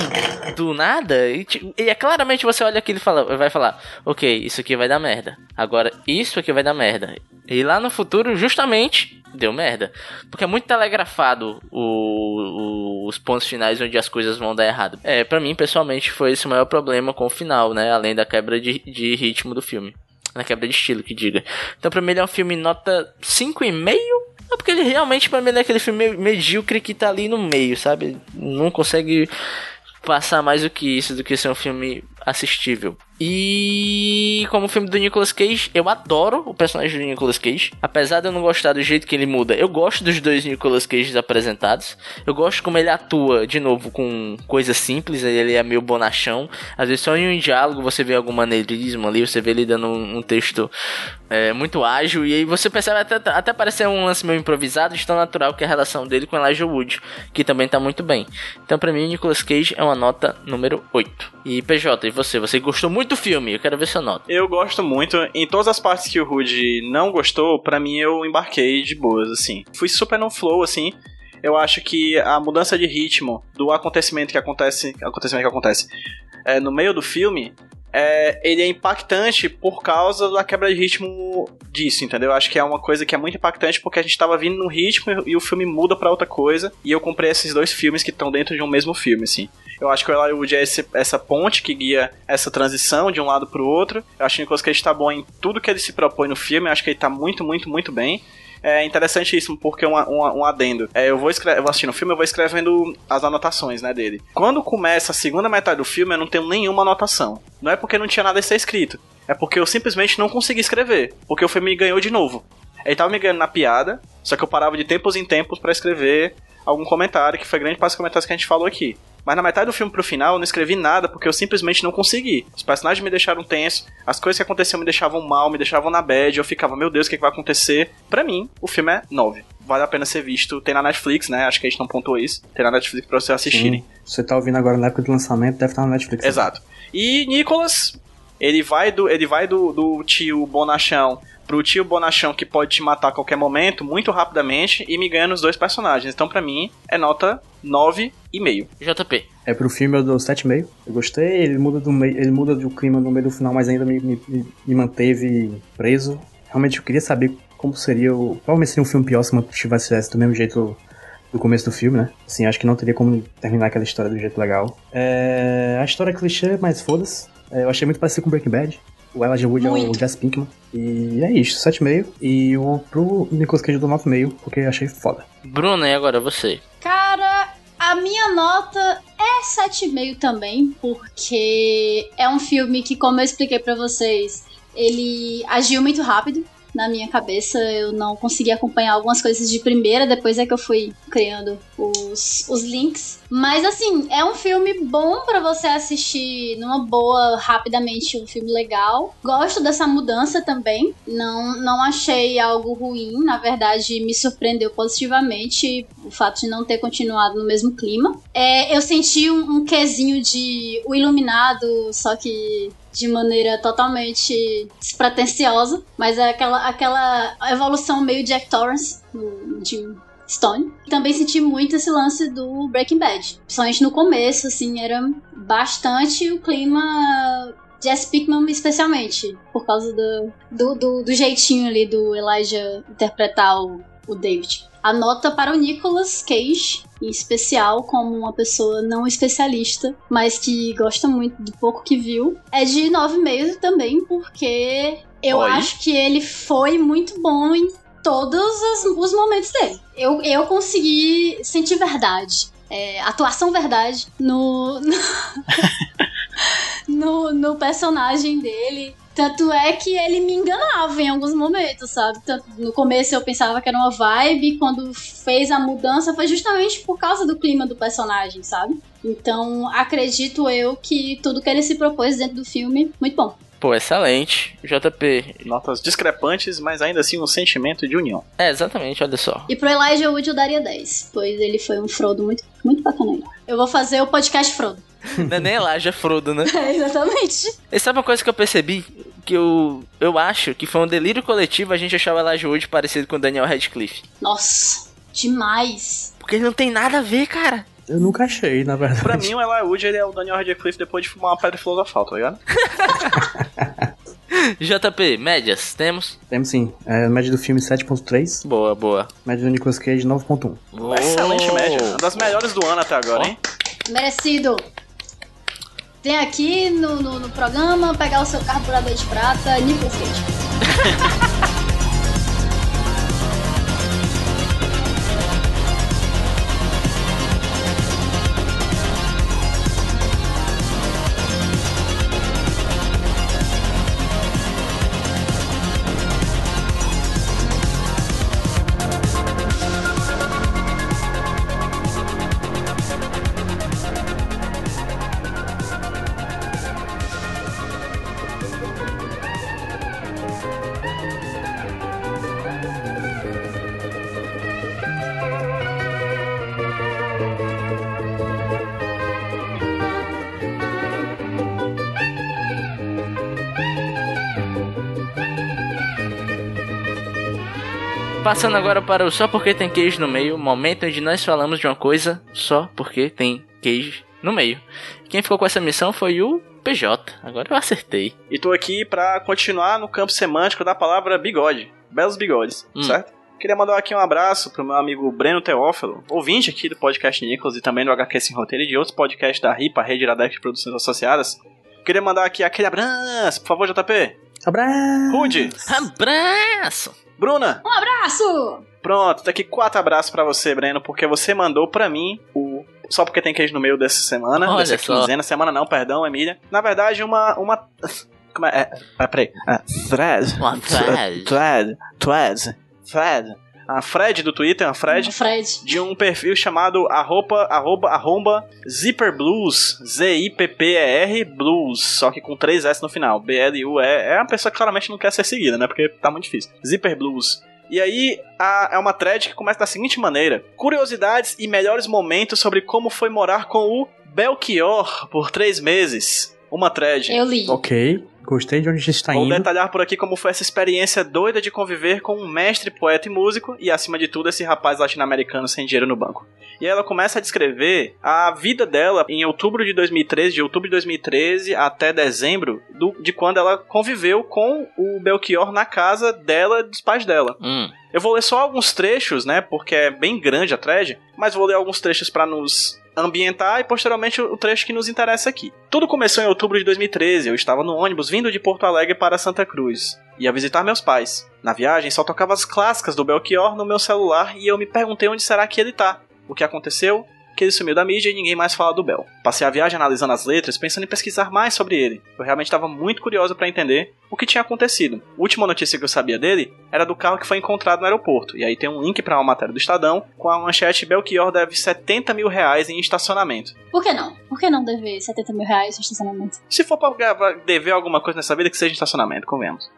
do nada e, e é claramente você olha aquilo e fala, vai falar, ok, isso aqui vai dar merda. Agora isso aqui vai dar merda. E lá no futuro, justamente, deu merda. Porque é muito telegrafado o- o- os pontos finais onde as coisas vão dar errado. É, pra mim, pessoalmente, foi esse o maior problema com o final, né? Além da quebra de, de ritmo do filme. Na quebra de estilo, que diga. Então, pra mim, ele é um filme nota 5,5. É porque ele realmente, pra mim, é aquele filme medíocre que tá ali no meio, sabe? Não consegue passar mais do que isso, do que ser um filme assistível. E como filme do Nicolas Cage, eu adoro o personagem do Nicolas Cage. Apesar de eu não gostar do jeito que ele muda, eu gosto dos dois Nicolas Cages apresentados. Eu gosto como ele atua, de novo, com coisas simples. Ele é meio bonachão. Às vezes só em um diálogo você vê algum maneirismo ali, você vê ele dando um, um texto é, muito ágil. E aí você percebe até, até parecer um lance meio improvisado, de tão natural que é a relação dele com Elijah Wood, que também tá muito bem. Então, pra mim, Nicolas Cage é uma nota número 8. E PJ, e você? Você gostou muito do filme? Eu quero ver sua nota. Eu gosto muito. Em todas as partes que o Rude não gostou, pra mim eu embarquei de boas, assim. Fui super no flow, assim. Eu acho que a mudança de ritmo do acontecimento que acontece, acontecimento que acontece é, no meio do filme, é, ele é impactante por causa da quebra de ritmo disso, entendeu? Eu acho que é uma coisa que é muito impactante porque a gente tava vindo num ritmo e, o filme muda pra outra coisa. E eu comprei esses dois filmes que estão dentro de um mesmo filme, assim. Eu acho que o Eli Wood é esse- essa ponte que guia essa transição de um lado pro outro. Eu acho que o Nicolas Cage tá bom em tudo que ele se propõe no filme. Eu acho que ele tá muito, muito, muito bem. É interessantíssimo, porque um, um, um adendo. É, eu, vou eu assistindo o filme, eu vou escrevendo as anotações, né, dele. Quando começa a segunda metade do filme, eu não tenho nenhuma anotação. Não é porque não tinha nada a ser escrito. É porque eu simplesmente não consegui escrever. Porque o filme me ganhou de novo. Ele tava me ganhando na piada, só que eu parava de tempos em tempos pra escrever algum comentário, que foi grande parte dos comentários que a gente falou aqui. Mas na metade do filme pro final eu não escrevi nada porque eu simplesmente não consegui. Os personagens me deixaram tenso, as coisas que aconteciam me deixavam mal, me deixavam na bad, eu ficava, meu Deus, o que, que vai acontecer? Pra mim, o filme é 9. Vale a pena ser visto. Tem na Netflix, né? Acho que a gente não pontuou isso. Tem na Netflix pra vocês assistirem. Sim. Você tá ouvindo agora na época do lançamento, deve estar na Netflix. Exato. E Nicholas, ele vai do, ele vai do, do tio bonachão pro tio bonachão que pode te matar a qualquer momento, muito rapidamente, e me ganha nos dois personagens. Então, pra mim, é nota 9,5. JP. É pro filme eu dou 7,5. Eu gostei, ele muda do meio, ele muda do clima no meio do final, mas ainda me, me, me manteve preso. Realmente eu queria saber como seria o. Provavelmente seria um filme pior se mantivesse do mesmo jeito do começo do filme, né? Assim, acho que não teria como terminar aquela história do jeito legal. É, a história é clichê, mas foda-se. É, eu achei muito parecido com Breaking Bad. O Elijah Wood é o Muito. Jess Pinkman. E é isso, 7,5. E o pro Nicolas Cage eu dou 9,5, porque achei foda. Bruna, e agora você? Cara, a minha nota é 7,5 também, porque é um filme que, como eu expliquei pra vocês, ele agiu muito rápido na minha cabeça. Eu não consegui acompanhar algumas coisas de primeira, depois é que eu fui criando os, os links. Mas assim, é um filme bom pra você assistir numa boa, rapidamente, um filme legal. Gosto dessa mudança também. Não, não achei algo ruim, na verdade, me surpreendeu positivamente o fato de não ter continuado no mesmo clima. É, eu senti um, um quesinho de O Iluminado, só que de maneira totalmente despretensiosa, mas é aquela, aquela evolução meio Jack Torrance no Jim Stone. Também senti muito esse lance do Breaking Bad, principalmente no começo, assim, era bastante o clima Jesse Pickman especialmente, por causa do, do, do, do jeitinho ali do Elijah interpretar o, o David. A nota para o Nicolas Cage, em especial, como uma pessoa não especialista, mas que gosta muito do pouco que viu, é de 9,5 também, porque eu Oi. acho que ele foi muito bom em todos os, os momentos dele. Eu, eu consegui sentir verdade. é, atuação verdade no, no, no personagem dele. Tanto é que ele me enganava em alguns momentos, sabe? Tanto- no começo eu pensava que era uma vibe, quando fez a mudança foi justamente por causa do clima do personagem, sabe? Então acredito eu que tudo que ele se propôs dentro do filme, muito bom. Pô, excelente. JP. Notas discrepantes, mas ainda assim um sentimento de união. É, exatamente, olha só. E pro Elijah Wood eu daria 10, pois ele foi um Frodo muito, muito bacana. Eu vou fazer o podcast Frodo. Não é nem Elijah Frodo, né? É, exatamente. E sabe uma coisa que eu percebi? Que eu, eu acho que foi um delírio coletivo a gente achar o Elijah Wood parecido com o Daniel Radcliffe. Nossa, demais. Porque ele não tem nada a ver, cara. Eu nunca achei, na verdade. Pra mim, o Eli Wood ele é o Daniel Radcliffe depois de fumar uma pedra filosofal, tá ligado? JP, médias, temos? Temos sim. É, média do filme 7.3, Boa, boa. média do Nicolas Cage 9.1. Excelente Oh. média. Uma das melhores do ano até agora, Ó. hein? Merecido. Vem aqui no, no, no programa pegar o seu carburador de prata, Nicolas Cage. Passando agora para o Só Porque Tem Queijo no Meio, momento onde nós falamos de uma coisa só porque tem queijo no meio. Quem ficou com essa missão foi o PJ. Agora eu acertei. E tô aqui pra continuar no campo semântico da palavra bigode. Belos bigodes, Hum. certo? Queria mandar aqui um abraço pro meu amigo Breno Teófilo, ouvinte aqui do podcast Nicolas e também do HQ Sem Roteiro e de outros podcasts da RIPA, Rede Iradex de Produções Associadas. Queria mandar aqui aquele abraço, por favor, JP. Abraço! Rude, Abraço! Bruna, Um abraço! pronto, tá aqui quatro abraços pra você, Breno, porque você mandou pra mim o só porque tem queijo no meio dessa semana, Olha dessa só. quinzena, semana não, perdão, Emília. Na verdade, uma uma como é? é ah, peraí. Ah, thread. Uma thread. Thread. Thread. Thread. A Fred do Twitter, a Fred, Fred. de um perfil chamado arroba, arroba, arromba Zipper Blues, Z-I-P-P-E-R Blues, só que com três S no final, B-L-U-E, é uma pessoa que claramente não quer ser seguida, né, porque tá muito difícil. Zipper Blues. E aí, a- é uma thread que começa da seguinte maneira: Curiosidades e melhores momentos sobre como foi morar com o Belchior por três meses. Uma thread. Eu li. Ok, gostei de onde a gente está Vou indo. detalhar por aqui como foi essa experiência doida de conviver com um mestre, poeta e músico, e acima de tudo, esse rapaz latino-americano sem dinheiro no banco. E aí ela começa a descrever a vida dela em outubro de 2013, de outubro de 2013 até dezembro, do- de quando ela conviveu com o Belchior na casa dela, dos pais dela. Hum. Eu vou ler só alguns trechos, né? Porque é bem grande a thread, mas vou ler alguns trechos pra nos ambientar e posteriormente o trecho que nos interessa aqui. Tudo começou em outubro de 2013. Eu estava no ônibus vindo de Porto Alegre para Santa Cruz. Ia visitar meus pais. Na viagem só tocava as clássicas do Belchior no meu celular e eu me perguntei onde será que ele tá. O que aconteceu? Que ele sumiu da mídia e ninguém mais fala do Bel. Passei a viagem analisando as letras, pensando em pesquisar mais sobre ele. Eu realmente estava muito curioso para entender o que tinha acontecido. A última notícia que eu sabia dele era do carro que foi encontrado no aeroporto. E aí tem um link para uma matéria do Estadão com a manchete Belchior deve 70 mil reais em estacionamento. Por que não? Por que não dever 70 mil reais no estacionamento? Se for pra dever alguma coisa nessa vida, que seja em estacionamento, convenhamos.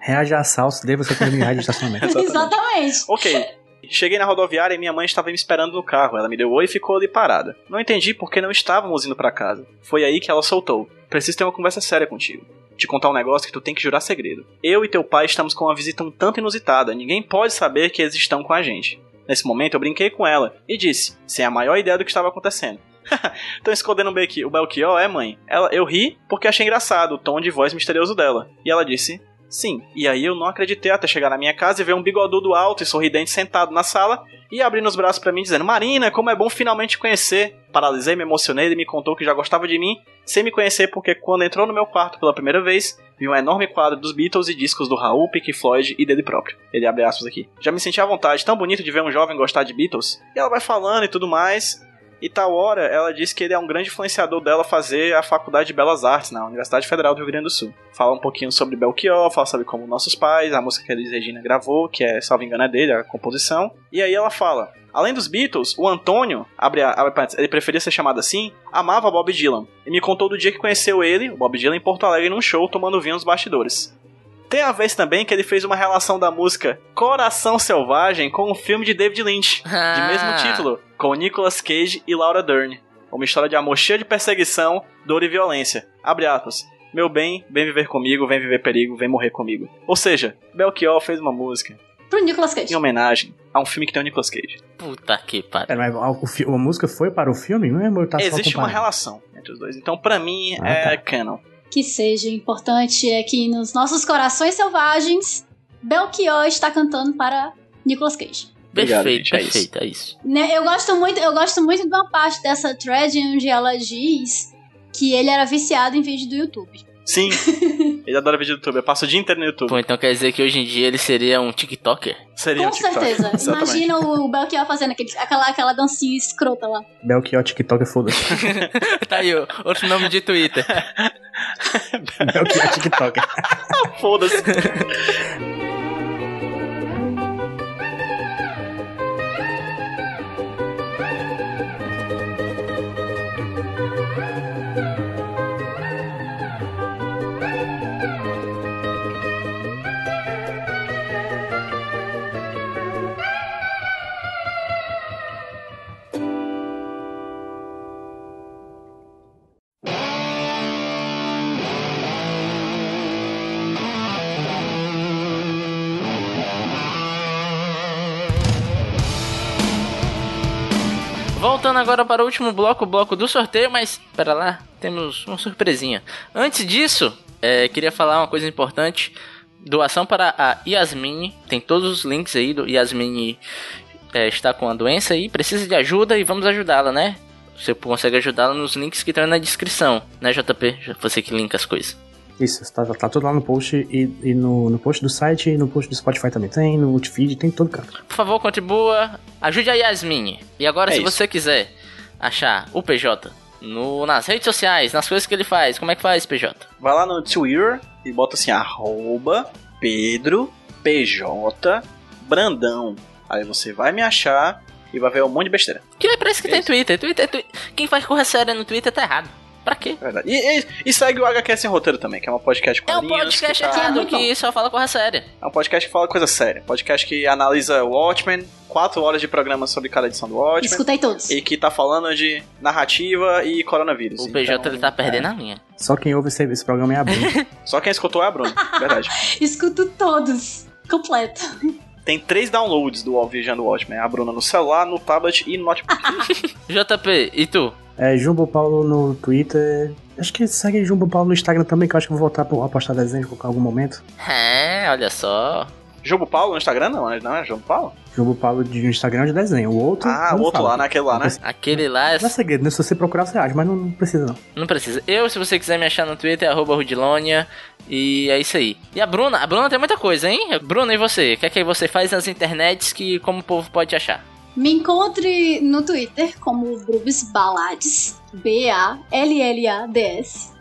Reage a assaltos, você ter mil reais de estacionamento. Exatamente. Exatamente. Ok. Cheguei na rodoviária e minha mãe estava me esperando no carro. Ela me deu oi e ficou ali parada. Não entendi porque não estávamos indo pra casa. Foi aí que ela soltou. Preciso ter uma conversa séria contigo. Te contar um negócio que tu tem que jurar segredo. Eu e teu pai estamos com uma visita um tanto inusitada. Ninguém pode saber que eles estão com a gente. Nesse momento eu brinquei com ela e disse, sem a maior ideia do que estava acontecendo. Estão escondendo o Belchior, é, mãe? Ela, eu ri porque achei engraçado o tom de voz misterioso dela. E ela disse, sim. E aí eu não acreditei até chegar na minha casa e ver um bigodudo alto e sorridente sentado na sala e abrindo os braços pra mim dizendo, Marina, como é bom finalmente te conhecer. Paralisei, me emocionei, ele me contou que já gostava de mim, sem me conhecer porque quando entrou no meu quarto pela primeira vez, vi um enorme quadro dos Beatles e discos do Raul, Pink Floyd e dele próprio. Ele abre aspas aqui. Já me senti à vontade, tão bonito de ver um jovem gostar de Beatles. E ela vai falando e tudo mais. E tal hora, ela diz que ele é um grande influenciador dela fazer a Faculdade de Belas Artes na Universidade Federal do Rio Grande do Sul. Fala um pouquinho sobre Belchior, fala sobre como nossos pais, a música que a Elis Regina gravou, que é, salvo engano, é dele, a composição. E aí ela fala: Além dos Beatles, o Antônio, abre, a- abre ele preferia ser chamado assim, amava Bob Dylan. E me contou do dia que conheceu ele, o Bob Dylan, em Porto Alegre, num show, tomando vinho nos bastidores. Tem a vez também que ele fez uma relação da música Coração Selvagem com um filme de David Lynch, de Ah. mesmo título, com Nicolas Cage e Laura Dern. Uma história de amor cheia de perseguição, dor e violência. Abre aspas. Meu bem, vem viver comigo, vem viver perigo, vem morrer comigo. Ou seja, Belchior fez uma música Pro Nicolas Cage. em homenagem a um filme que tem o Nicolas Cage. Puta que pariu. É, mas a, a música foi para o filme mesmo? Tá só Existe uma relação entre os dois. Então, pra mim, Ah, é tá. canon. Que seja importante é que nos nossos corações selvagens, Belchior está cantando para Nicolas Cage. Obrigado, perfeito, gente, é isso. perfeito, é isso. Né, Eu gosto muito, eu gosto muito de uma parte dessa thread onde ela diz que ele era viciado em vídeo do YouTube. Sim, ele adora vídeo do YouTube. Eu passo o dia inteiro no YouTube. Pô, então quer dizer que hoje em dia ele seria um TikToker? Seria Com um TikTok. certeza. Imagina o Belchior fazendo aquele, aquela, aquela dancinha escrota lá. Belchior TikTok, foda-se. tá aí, outro nome de Twitter. Belchior TikTok. Foda-se. Voltando agora para o último bloco, o bloco do sorteio, mas pera lá, temos uma surpresinha. Antes disso, é, queria falar uma coisa importante. Doação para a Yasmine, tem todos os links aí do Yasmine é, está com a doença e precisa de ajuda e vamos ajudá-la, né? Você consegue ajudá-la nos links que estão na descrição, né, JP? Você que linka as coisas. Isso, tá, tá tudo lá no post e, e no, no post do site e no post do Spotify também tem, no Multifeed, tem em todo canto. Por favor, contribua, ajude a Yasmine. E agora, É se isso. você quiser achar o PJ no, nas redes sociais, nas coisas que ele faz, como é que faz, PJ? Vai lá no Twitter e bota assim, arroba Pedro PJ Brandão. Aí você vai me achar e vai ver um monte de besteira. Que parece que É tem isso. Twitter. Twitter, Twi- Quem faz correr séria no Twitter tá errado. Pra quê? É verdade. E, e- e segue o HQ Sem Roteiro também, que é um podcast com É um podcast que tá- muito que só fala correr séria. É um podcast que fala coisa séria. Podcast que analisa o Watchmen, quatro horas de programa sobre cada edição do Watchmen. Escutei todos. E que tá falando de narrativa e coronavírus. O PJ Então, ele tá perdendo a linha. Só quem ouve esse, esse programa é a Bruna. Só quem escutou é a Bruna, verdade. Escuto todos. Completo. Tem três downloads do All Vision do Watchmen. A Bruna no celular, no tablet e no notebook. JP, e tu? É Jumbo Paulo no Twitter. Acho que segue Jumbo Paulo no Instagram também, que eu acho que vou voltar a postar desenho em algum momento. É, olha só. Jogo Paulo no Instagram? Não, né? não é Jogo Paulo? Jumbo Paulo de Instagram de desenho. O outro. Ah, o outro falo. lá, naquele lá, né? Aquele lá é Não é segredo, né? Se você procurar, você acha, mas não, não precisa não. Não precisa. Eu, se você quiser me achar no Twitter, é arroba Rudilonia. E é isso aí. E a Bruna? A Bruna tem muita coisa, hein? Bruna, e você? O que é que você faz nas internets que como o povo pode te achar? Me encontre no Twitter como Brubs Balades. B-A-L-L-A-D-S.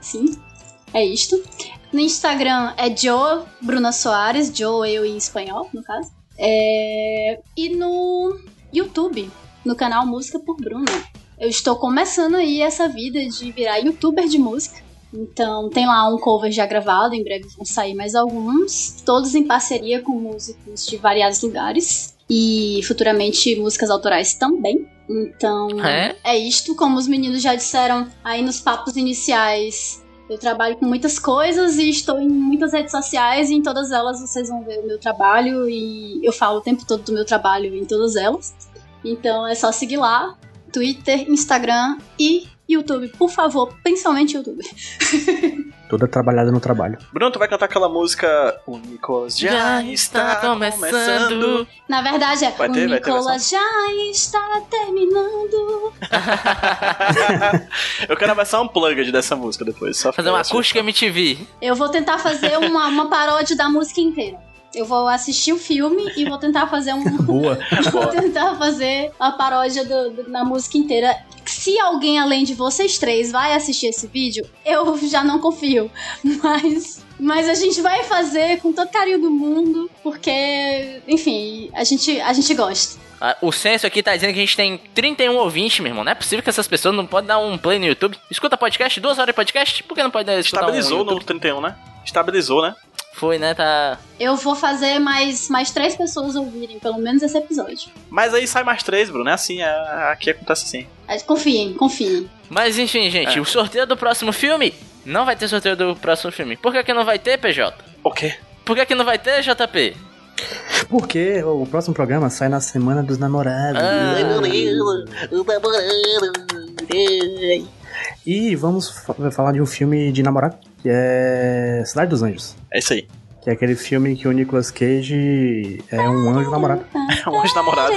Sim, é isto. No Instagram é Joe Bruna Soares. Joe, eu em espanhol, no caso. É, E no YouTube, no canal Música por Bruna. Eu estou começando aí essa vida de virar youtuber de música. Então tem lá um cover já gravado, em breve vão sair mais alguns, todos em parceria com músicos de variados lugares e futuramente músicas autorais também. Então É? é isto, como os meninos já disseram aí nos papos iniciais. Eu trabalho com muitas coisas e estou em muitas redes sociais e em todas elas vocês vão ver o meu trabalho e eu falo o tempo todo do meu trabalho em todas elas. Então é só seguir lá. Twitter, Instagram e YouTube. Por favor, principalmente YouTube. Toda trabalhada no trabalho. Bruno, tu vai cantar aquela música O Nicolas já, está começando. Na verdade, é Vai o ter- Nicolas já está terminando. Eu quero a versão unplugged dessa música depois. Só Fazer uma acústica MTV. Eu vou tentar fazer uma, uma paródia da música inteira. Eu vou assistir o filme e vou tentar fazer um. Boa. vou tentar fazer a paródia do, do- da música inteira. Se alguém além de vocês três vai assistir esse vídeo, eu já não confio. Mas. Mas a gente vai fazer com todo carinho do mundo, porque, enfim, a gente, a gente gosta. Ah, O censo aqui tá dizendo que a gente tem 31 ouvintes, meu irmão. Não é possível que essas pessoas não podem dar um play no YouTube. Escuta podcast, duas horas de podcast, por que não pode dar escutar um Estabilizou no no YouTube? 31, né? Estabilizou, né? Foi, né? Tá. Eu vou fazer mais, mais três pessoas ouvirem, pelo menos esse episódio. Mas aí sai mais três, Bruno. É assim, é... aqui acontece assim. Mas Confiem, confiem. Mas enfim, gente, É. o sorteio do próximo filme. Não vai ter sorteio do próximo filme. Por que, que não vai ter, PJ? O quê? Por que, que não vai ter, JP? Porque o próximo programa sai na Semana dos Namorados. Ah. E vamos fa- falar de um filme de namorado, que é Cidade dos Anjos. É isso aí. Que é aquele filme que o Nicolas Cage é um anjo namorado. É um anjo namorado.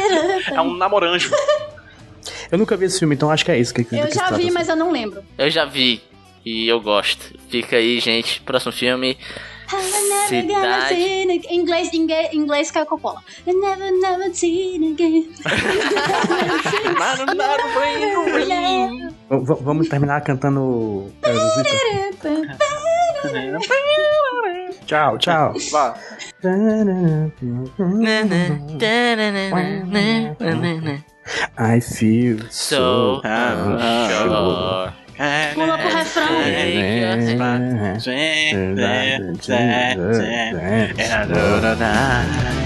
É um namoranjo. Eu nunca vi esse filme, então acho que é isso que, que Eu já vi, assim. mas eu não lembro. Eu já vi. E eu gosto. Fica aí, gente. Próximo filme. Cidade. Inglês, inglês, inglês Caio Coppola. I never, never seen again. Vamos terminar cantando. Aerosmith? Tchau, tchau. Vá. I feel So so. sure. Pula pro refrão. Eu